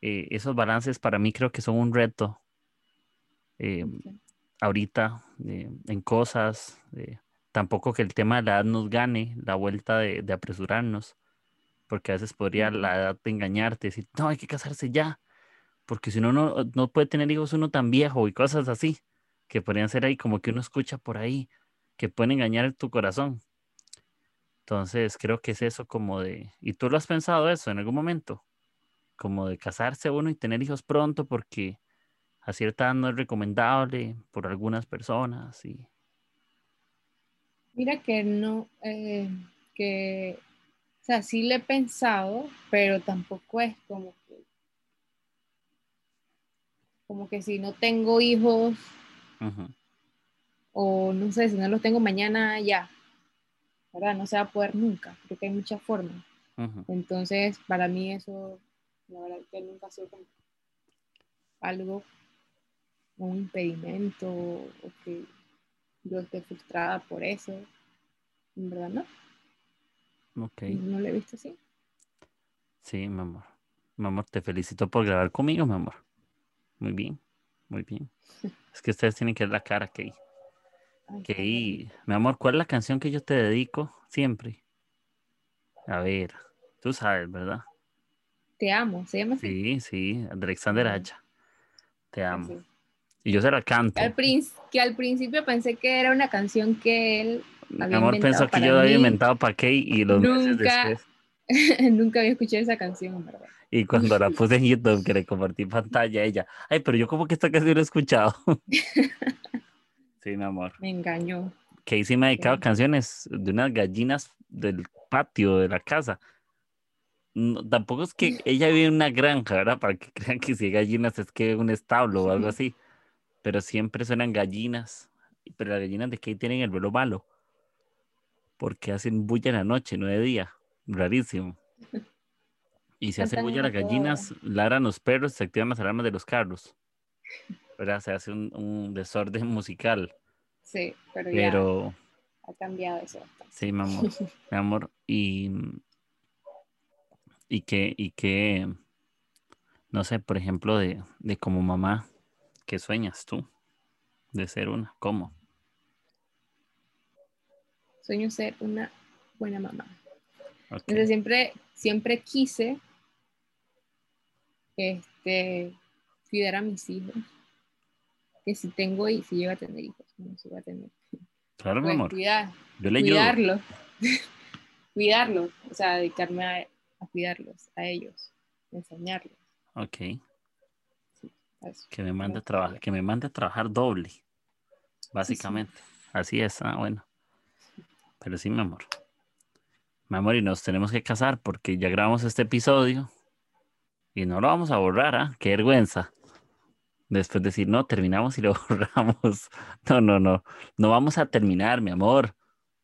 Eh, esos balances para mí creo que son un reto. ahorita en cosas. tampoco que el tema de la edad nos gane la vuelta de, de apresurarnos, porque a veces podría la edad de engañarte, decir, no, hay que casarse ya, porque si uno no, no puede tener hijos uno tan viejo y cosas así, que podrían ser ahí como que uno escucha por ahí, que pueden engañar tu corazón. Entonces creo que es eso como de, ¿y tú lo has pensado eso en algún momento? Como de casarse uno y tener hijos pronto porque a cierta edad no es recomendable por algunas personas y Mira que no, eh, que, o sea, sí le he pensado, pero tampoco es como que, como que si no tengo hijos O no sé, si no los tengo mañana ya, ¿verdad? No se va a poder nunca, creo que hay muchas formas. Entonces, para mí eso, la verdad que nunca ha sido como algo, un impedimento o que yo esté frustrada por eso. En verdad, no, Ok, no lo he visto así. sí, mi amor. Mi amor, te felicito por grabar conmigo, mi amor. Muy bien, muy bien. Es que ustedes tienen que ver la cara. Ay, Kay, mi amor, ¿cuál es la canción que yo te dedico siempre? A ver, tú sabes, ¿verdad? Te amo, se llama así. Sí, sí, de Alexander. Hacha. Te amo. Y yo se la canto. Al que al principio pensé que era una canción que él Mi había amor inventado pensó que yo lo había inventado para Kay y los meses Nunca. después. <laughs> Nunca había escuchado esa canción, verdad. Y cuando la puse en YouTube, que le compartí pantalla, ella, ay, pero yo como que esta canción la he escuchado. <laughs> sí, mi amor. Me engañó. Que sí me ha dedicado Sí. canciones de unas gallinas del patio de la casa. No, tampoco es que <laughs> ella vive en una granja, ¿verdad? Para que crean que si hay gallinas es que un establo o algo así. Pero siempre suenan gallinas. Pero las gallinas de Kate tienen el vuelo malo. Porque hacen bulla en la noche, no de día. Rarísimo. Y si hace bulla las gallinas, ladran los perros, se activan las alarmas de los carros. ¿Verdad? Se hace un, un desorden musical. Sí, pero, Pero ya ha cambiado eso sí, mi amor. mi amor. Y, y que, y que, no sé, por ejemplo, de, de como mamá, ¿qué sueñas tú de ser una? ¿Cómo? Sueño ser una buena mamá. Ok. Entonces siempre, siempre quise este, cuidar a mis hijos. Que si tengo y si llego a tener hijos, no se va a tener. Claro, mi Pues, amor. cuidar, Yo le ayudo. cuidarlos. <laughs> cuidarlos, o sea, dedicarme a, a cuidarlos, a ellos, enseñarlos. Ok. Que me mande a gustaría. trabajar, que me mande a trabajar doble. Básicamente. Así es, ah, bueno. Pero sí, mi amor. Mi amor, y nos tenemos que casar porque ya grabamos este episodio y no lo vamos a borrar, ¿ah? Qué vergüenza. Después decir, no, terminamos y lo <laughs> borramos. No, no, no. No vamos a terminar, mi amor.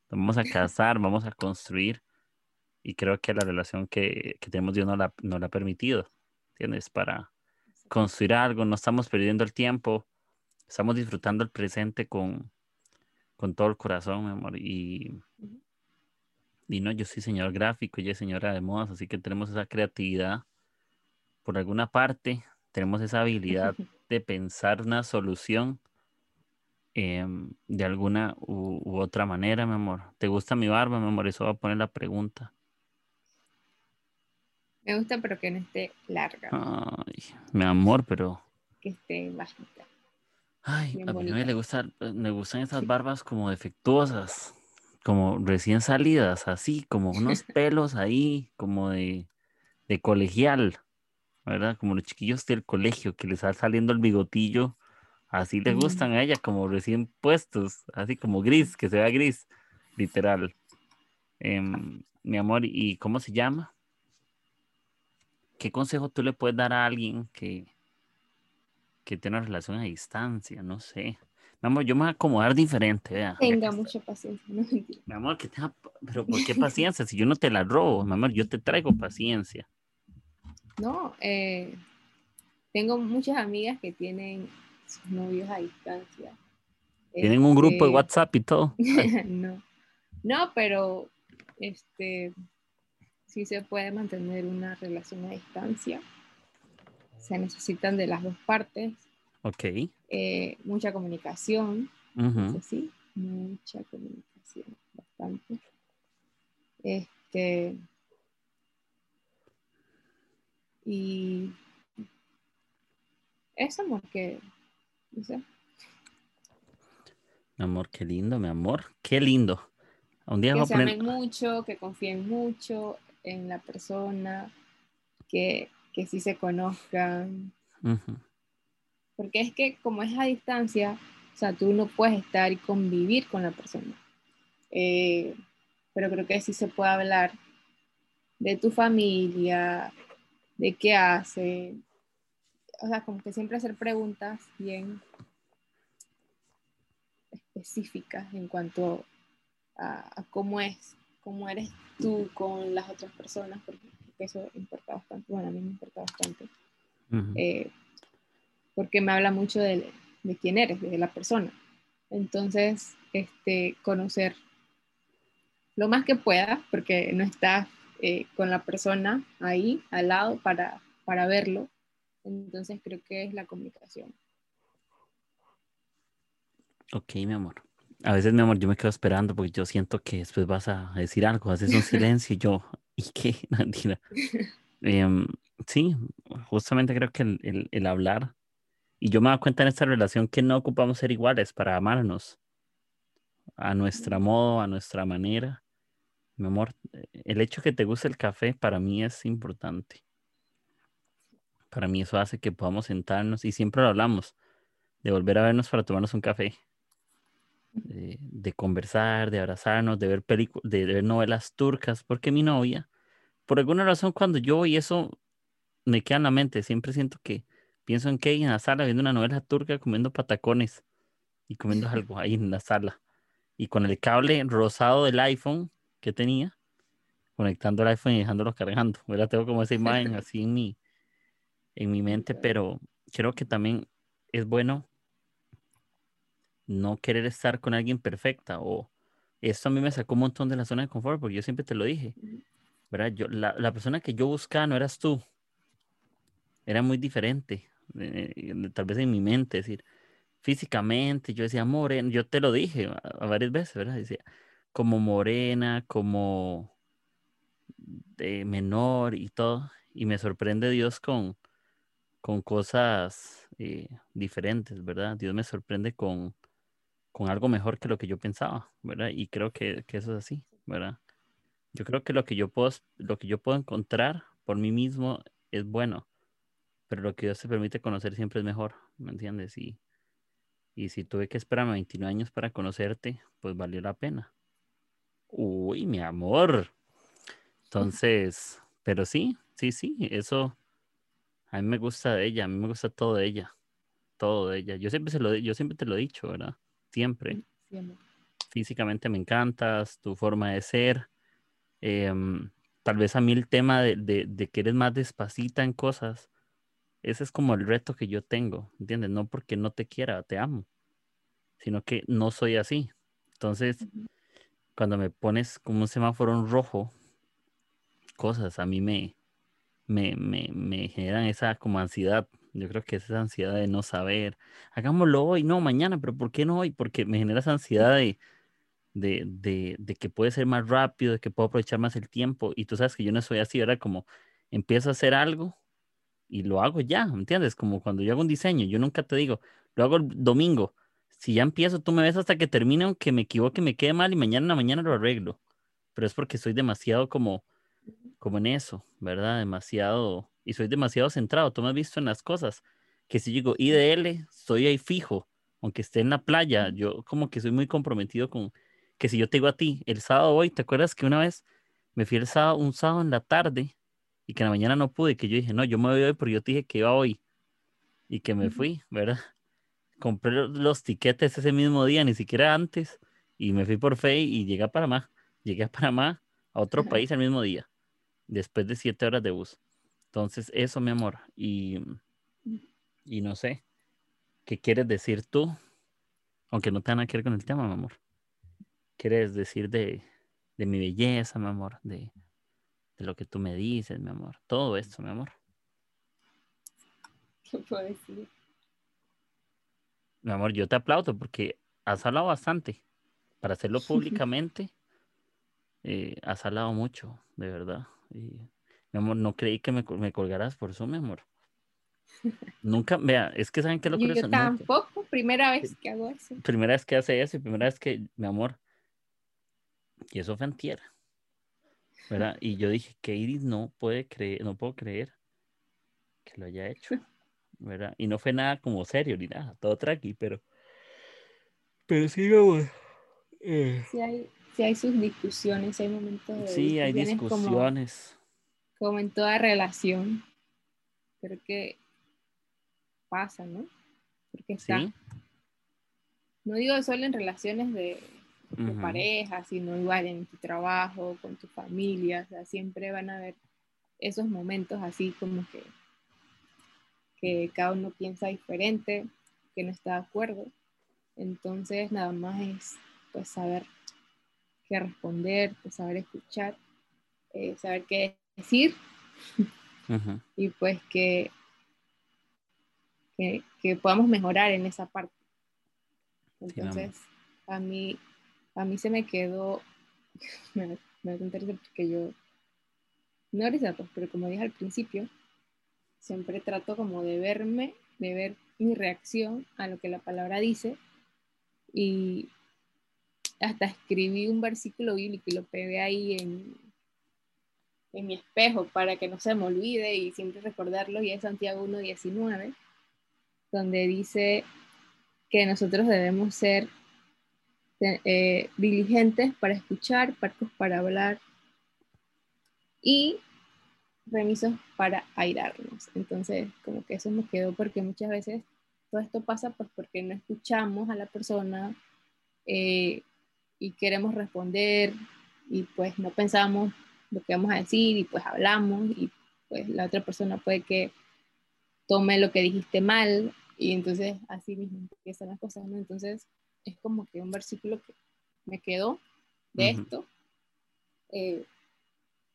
Vamos a casar, vamos a construir. Y creo que la relación que, tenemos Dios nos la, nos la ha permitido. ¿Entiendes? Para, construir algo, no estamos perdiendo el tiempo, estamos disfrutando el presente con, con todo el corazón, mi amor. Y. y no, yo soy señor gráfico, ella es señora de modas, así que tenemos esa creatividad. Por alguna parte, tenemos esa habilidad <laughs> de pensar una solución em, de alguna u, u otra manera, mi amor. ¿Te gusta mi barba, mi amor? Eso va a poner la pregunta. Me gusta, pero que no esté larga, Ay, mi amor, pero... que esté bajita. Ay, Bien a mi novia bonita. le gusta, me gustan esas barbas como defectuosas, como recién salidas, así, como unos <laughs> pelos ahí, como de, de colegial, ¿verdad? Como los chiquillos del colegio que les está saliendo el bigotillo, así le gustan a ella, como recién puestos, así como gris, que se vea gris, literal. Em, mi amor, ¿y cómo se llama? ¿Qué consejo tú le puedes dar a alguien que, que tiene una relación a distancia? No sé. Mi amor, yo me voy a acomodar diferente, vea. Tenga mucha paciencia, no mentira. Mi amor, que tenga, pero ¿por qué <laughs> paciencia? Si yo no te la robo, mi amor, yo te traigo paciencia. No, eh, tengo muchas amigas que tienen sus novios a distancia. Tienen un grupo de Este, WhatsApp y todo. <laughs> no, no, pero este sí se puede mantener una relación a distancia. Se necesitan de las dos partes, Ok. eh, mucha comunicación, ujú, eso sí, mucha comunicación, bastante. Este y eso, amor, que no sé, Mi amor, qué lindo, mi amor. Qué lindo. Un día que se poner. amen mucho, que confíen mucho en la persona, que, que sí se conozcan, Ujú, porque es que como es a distancia, o sea, tú no puedes estar y convivir con la persona. Eh, pero creo que sí se puede hablar de tu familia, de qué hace, o sea, como que siempre hacer preguntas bien específicas en cuanto a, a cómo es, cómo eres tú con las otras personas, porque eso importa bastante, bueno, a mí me importa bastante. Eh, porque me habla mucho de, de quién eres, de la persona. Entonces, este, conocer lo más que pueda, porque no estás eh, con la persona ahí al lado para, para verlo. Entonces, creo que es la comunicación. Ok, mi amor. A veces, mi amor, yo me quedo esperando porque yo siento que después vas a decir algo, haces un silencio y yo, <laughs> ¿y qué? <laughs> <laughs> Em, sí, justamente creo que el, el- el hablar, y yo me doy cuenta en esta relación que no ocupamos ser iguales para amarnos a nuestra modo, a nuestra manera. Mi amor, el hecho que te guste el café para mí es importante. Para mí eso hace que podamos sentarnos y siempre lo hablamos, de volver a vernos para tomarnos un café de, de conversar, de abrazarnos, de ver películas, de, ver novelas turcas, porque mi novia, por alguna razón, cuando yo voy eso me queda en la mente, siempre siento que pienso en Kay en la sala viendo una novela turca, comiendo patacones y comiendo <laughs> algo ahí en la sala. Y con el cable rosado del iPhone que tenía, conectando el iPhone y dejándolo cargando. Ahora tengo como esa imagen <laughs> así en mi, en mi mente, pero creo que también es bueno no querer estar con alguien perfecta o esto a mí me sacó un montón de la zona de confort porque yo siempre te lo dije. ¿verdad? Yo, la, la persona que yo buscaba no eras tú, era muy diferente, eh, tal vez en mi mente, es decir, físicamente yo decía morena, yo te lo dije a, varias veces, ¿verdad? Decía, como morena, como de menor y todo, y me sorprende Dios con, con cosas eh, diferentes, ¿verdad? Dios me sorprende con, con algo mejor que lo que yo pensaba, ¿verdad? Y creo que, que, eso es así, ¿verdad? Yo creo que lo que yo puedo, lo que yo puedo encontrar por mí mismo es bueno, pero lo que Dios te permite conocer siempre es mejor, ¿me entiendes? Y, y si tuve que esperar 29 años para conocerte, pues valió la pena. Uy, mi amor. Entonces, pero sí, sí, sí, eso a mí me gusta de ella, a mí me gusta todo de ella, todo de ella. Yo siempre, se lo, yo siempre te lo he dicho, ¿verdad? Siempre. Físicamente me encantas, tu forma de ser. Em, tal vez a mí el tema de, de, que eres más despacita en cosas, ese es como el reto que yo tengo, ¿entiendes? No porque no te quiera, te amo, sino que no soy así. Entonces, cuando me pones como un semáforo en rojo, cosas a mí me, me, me, me generan esa como ansiedad. Yo creo que es esa ansiedad de no saber. Hagámoslo hoy, no mañana, pero ¿por qué no hoy? Porque me genera esa ansiedad de, de, de, de, que puede ser más rápido, de que puedo aprovechar más el tiempo. Y tú sabes que yo no soy así, ¿verdad? Como empiezo a hacer algo y lo hago ya, ¿me entiendes? Como cuando yo hago un diseño, yo nunca te digo, lo hago el domingo. Si ya empiezo, tú me ves hasta que termine, aunque me equivoque, me quede mal y mañana en la mañana lo arreglo. Pero es porque soy demasiado como como en eso, ¿verdad? Demasiado, y soy demasiado centrado. Tú me has visto en las cosas, que si digo IDL, estoy ahí fijo, aunque esté en la playa, yo como que soy muy comprometido con, que si yo te digo a ti, el sábado hoy, ¿te acuerdas que una vez me fui el sábado, un sábado en la tarde y que en la mañana no pude, que yo dije, no, yo me voy hoy porque yo te dije que iba hoy y que me fui, ¿verdad? Compré los tiquetes ese mismo día, ni siquiera antes, y me fui por fe y llegué a Panamá. Llegué a Panamá, a otro país el mismo día después de siete horas de bus. Entonces, eso, mi amor. Y, y no sé, ¿qué quieres decir tú? Aunque no tenga nada que ver con el tema, mi amor. ¿Quieres decir de, de mi belleza, mi amor? De, de lo que tú me dices, mi amor. Todo esto, mi amor. ¿Qué <laughs> puedo decir? Mi amor, yo te aplaudo porque has hablado bastante. Para hacerlo <laughs> públicamente, eh, has hablado mucho, de verdad. Y, mi amor, no creí que me, me colgaras por eso, mi amor. <laughs> Nunca, vea, es que saben que lo que Yo tampoco, primera vez que hago eso. Primera vez que hace eso y primera vez que, mi amor, y eso fue antier, ¿verdad? Y yo dije Iris no puede creer, no puedo creer que lo haya hecho, ¿verdad? Y no fue nada como serio ni nada, todo tranqui, pero, pero sí, mi amor. Eh. Sí, hay, sí hay sus discusiones, hay momentos de Sí, hay discusiones. Como, en toda relación. Creo que pasa, ¿no? Porque está. No digo solo en relaciones de, pareja, sino igual en tu trabajo, con tu familia, o sea, siempre van a haber esos momentos así como que, que cada uno piensa diferente, que no está de acuerdo. Entonces, nada más es pues saber qué responder, saber escuchar, eh, saber qué decir <laughs> y pues que, que, podamos mejorar en esa parte. Entonces, a mí, a mí se me quedó, <laughs> me, me interesante porque yo, no pues, pero como dije al principio, siempre trato como de verme, de ver mi reacción a lo que la palabra dice y, hasta escribí un versículo bíblico y lo pegué ahí en, en mi espejo para que no se me olvide y siempre recordarlo, y es Santiago 1.19, donde dice que nosotros debemos ser eh, diligentes para escuchar, parcos para hablar y remisos para airarnos. Entonces, como que eso me quedó porque muchas veces todo esto pasa pues porque no escuchamos a la persona, eh, y queremos responder y pues no pensamos lo que vamos a decir y pues hablamos y pues la otra persona puede que tome lo que dijiste mal y entonces así mismo empiezan las cosas, ¿no? Entonces es como que un versículo que me quedó de esto eh,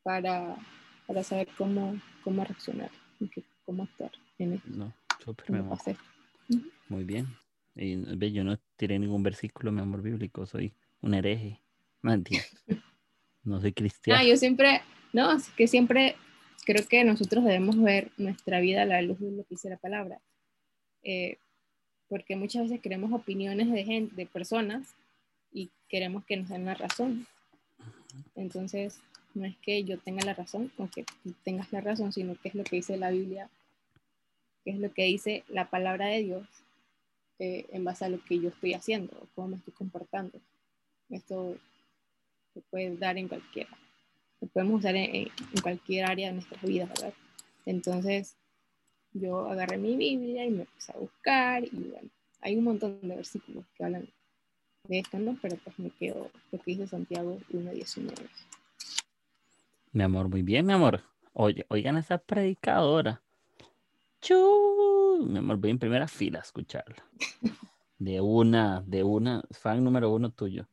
para, para, saber cómo, cómo reaccionar y cómo actuar en esto. No, Muy bien. Y, yo no tiré ningún versículo, mi amor bíblico, soy un hereje. No entiendo. <laughs> No soy cristiano. Ah, yo siempre, no, es que siempre creo que nosotros debemos ver nuestra vida a la luz de lo que dice la palabra. Eh, porque muchas veces queremos opiniones de gente, de personas, y queremos que nos den la razón. Entonces, no es que yo tenga la razón, o que tú tengas la razón, sino que es lo que dice la Biblia, que es lo que dice la palabra de Dios eh, en base a lo que yo estoy haciendo, cómo me estoy comportando. Esto se puede dar en cualquiera, lo podemos usar en, en cualquier área de nuestras vidas, ¿verdad? Entonces, yo agarré mi Biblia y me puse a buscar y bueno, hay un montón de versículos que hablan de esto, ¿no? Pero pues me quedo lo que dice Santiago 1.19. Mi amor, muy bien, mi amor. Oye, oigan esa predicadora. Chu, mi amor, voy en primera fila a escucharla. De una, de una, fan número uno tuyo.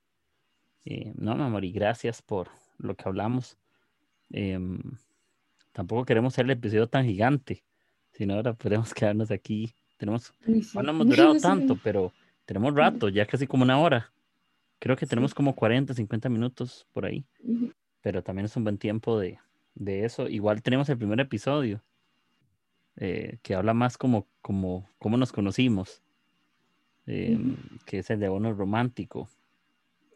Eh, no, mi amor, y gracias por lo que hablamos. Em, tampoco queremos ser el episodio tan gigante. Si no, ahora podemos quedarnos aquí. Tenemos, no hemos durado tanto, pero tenemos rato, ya casi como una hora. Creo que tenemos como 40, 50 minutos por ahí. Pero también es un buen tiempo de, de eso. Igual tenemos el primer episodio, eh, que habla más como, como, cómo nos conocimos, em, que es el de bono romántico.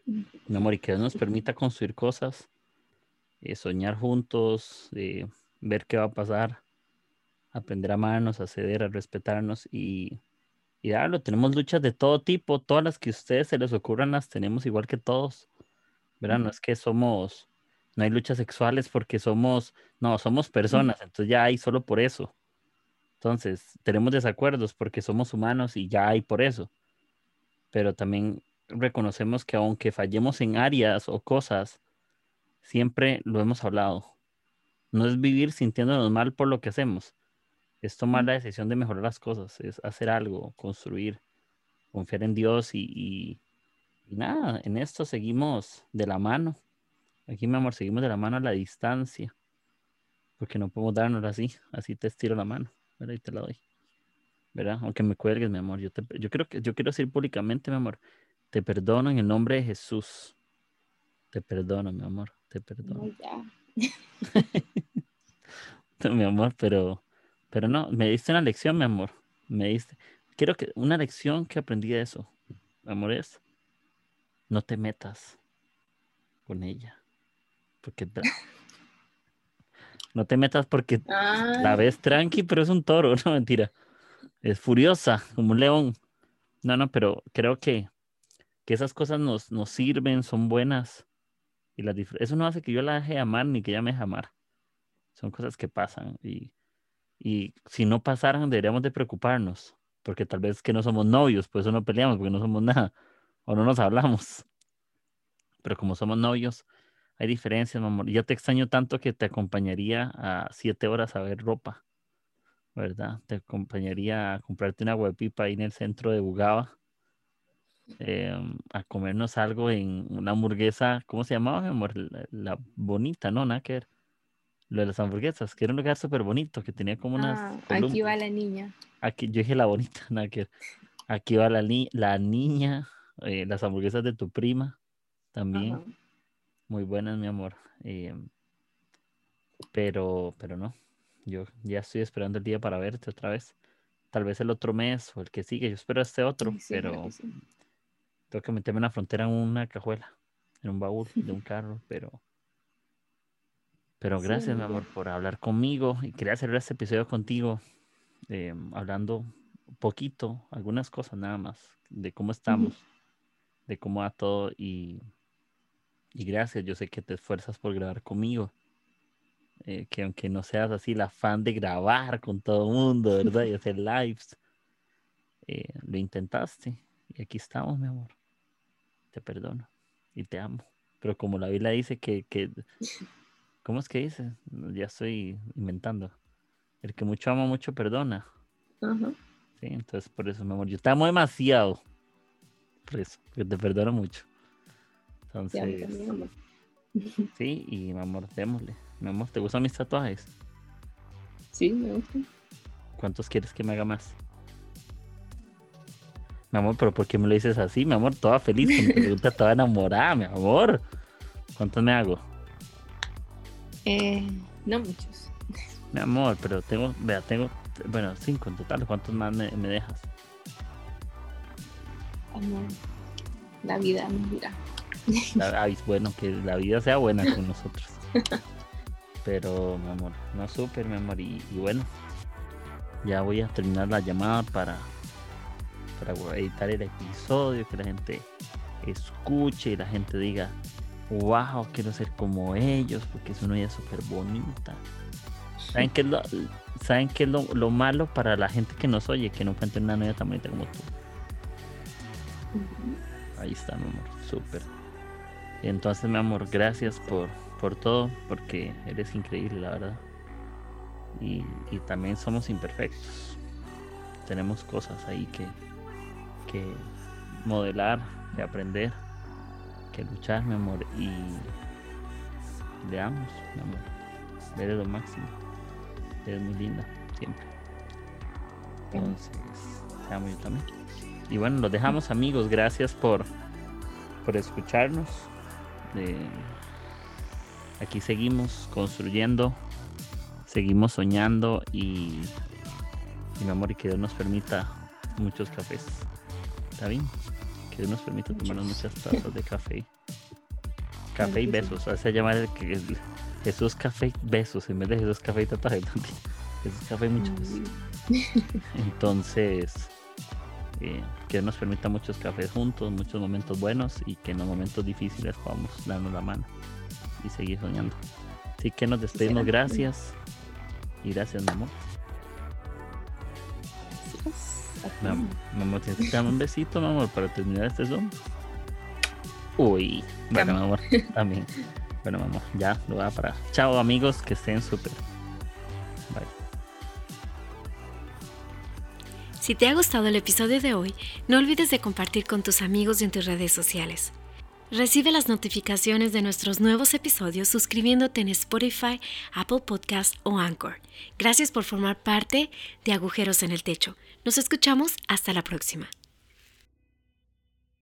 Mi amor, y que Dios nos permita construir cosas, eh, soñar juntos, eh, ver qué va a pasar aprender a amarnos, a ceder, a respetarnos y, y darlo. Tenemos luchas de todo tipo, todas las que a ustedes se les ocurran las tenemos igual que todos. ¿Verdad? No es que somos, no hay luchas sexuales porque somos, no, somos personas, entonces ya hay solo por eso. Entonces, tenemos desacuerdos porque somos humanos y ya hay por eso. Pero también reconocemos que aunque fallemos en áreas o cosas, siempre lo hemos hablado. No es vivir sintiéndonos mal por lo que hacemos, es tomar la decisión de mejorar las cosas, es hacer algo, construir, confiar en Dios y, nada, en esto seguimos de la mano. Aquí, mi amor, seguimos de la mano a la distancia, porque no podemos darnos así, así te estiro la mano, ¿verdad? Y te la doy, ¿verdad? Aunque me cuelgues, mi amor, yo, te, yo, quiero, yo quiero decir públicamente, mi amor, te perdono en el nombre de Jesús. Te perdono, mi amor, te perdono. <laughs> mi amor, pero pero no, me diste una lección, mi amor. Me diste. Quiero que una lección que aprendí de eso, mi amor, es no te metas con ella. Porque no te metas porque la ves tranqui, pero es un toro, <laughs> no mentira. Es furiosa, como un león. No, no, pero creo que, que esas cosas nos, nos sirven, son buenas. Y las eso no hace que yo la deje amar ni que ella me deje amar. Son cosas que pasan. Y y si no pasaran, deberíamos de preocuparnos, porque tal vez que no somos novios, por eso no peleamos, porque no somos nada, o no nos hablamos. Pero como somos novios, hay diferencias, mi amor. Yo te extraño tanto que te acompañaría a siete horas a ver ropa, ¿verdad? Te acompañaría a comprarte una huepipa ahí en el centro de Bugaba, em, a comernos algo en una hamburguesa, ¿cómo se llamaba, mi amor? La, bonita, ¿no? Nada lo de las hamburguesas, que era un lugar súper bonito, que tenía como unas... Ah, aquí va la niña. Aquí, yo dije la bonita, <laughs> nada que Aquí va la, la niña, eh, las hamburguesas de tu prima, también. Muy buenas, mi amor. Em, pero, pero no, yo ya estoy esperando el día para verte otra vez. Tal vez el otro mes o el que sigue. Yo espero este otro, pero tengo que meterme en la frontera en una cajuela, en un baúl de un carro, pero pero gracias, mi amor, por hablar conmigo y quería hacer este episodio contigo, eh, hablando un poquito, algunas cosas nada más, de cómo estamos, de cómo va todo y, y, gracias, yo sé que te esfuerzas por grabar conmigo, eh, que aunque no seas así la fan de grabar con todo el mundo, ¿verdad? Y hacer lives, eh, lo intentaste y aquí estamos, mi amor, te perdono y te amo. Pero como la Biblia dice que, que <laughs> ¿Cómo es que dice? Ya estoy inventando. El que mucho ama, mucho perdona. Sí, entonces por eso, mi amor, yo te amo demasiado. Por eso, que te perdono mucho. Entonces. <laughs> Sí, y mi amor, démosle. Mi amor, ¿te gustan mis tatuajes? Sí, me gustan. ¿Cuántos quieres que me haga más? Mi amor, pero ¿por qué me lo dices así? Mi amor, toda feliz, mi <laughs> pregunta toda enamorada, mi amor. ¿Cuántos me hago? Eh, no muchos. Mi amor, pero tengo, vea, tengo, bueno, cinco en total. ¿Cuántos más me, me dejas? Amor, la vida nos dirá. Ay, bueno, que la vida sea buena con nosotros. <laughs> Pero, mi amor, no súper, mi amor. Y, y bueno, ya voy a terminar la llamada para, para editar el episodio, que la gente escuche y la gente diga, wow, quiero ser como ellos, porque es una vida súper bonita. ¿Saben qué es, lo, ¿saben qué es lo, lo malo para la gente que nos oye? Que no encuentren una novia tan bonita como tú. Ahí está, mi amor, súper. Entonces, mi amor, gracias por, por todo, porque eres increíble, la verdad. Y, y también somos imperfectos. Tenemos cosas ahí que, que modelar, que aprender, que luchar, mi amor. Y le damos, mi amor. Eres lo máximo. Eres muy linda, siempre. Entonces, te amo yo también. Y bueno, los dejamos amigos. Gracias por, por escucharnos. Eh, aquí seguimos construyendo, seguimos soñando y mi amor, y que Dios nos permita muchos cafés. ¿Está bien? Que Dios nos permita tomarnos muchas tazas de café. Café y besos. Hace llamar el, el Jesús Café y Besos en vez de Jesús Café y tatuaje también. <laughs> Jesús Café y muchos. <laughs> <laughs> Entonces, eh, que nos permita muchos cafés juntos, muchos momentos buenos y que en los momentos difíciles podamos darnos la mano y seguir soñando. Así que nos despedimos, gracias. Y gracias, mi amor. Mi amor, mi amor, ¿tienes que darme un besito, mi amor, para terminar este Zoom? Uy, bueno, mi amor, también. Bueno, mi amor, ya lo voy a parar. Chao, amigos, que estén súper. Bye. Si te ha gustado el episodio de hoy, no olvides de compartir con tus amigos y en tus redes sociales. Recibe las notificaciones de nuestros nuevos episodios suscribiéndote en Spotify, Apple Podcast o Anchor. Gracias por formar parte de Agujeros en el Techo. Nos escuchamos hasta la próxima.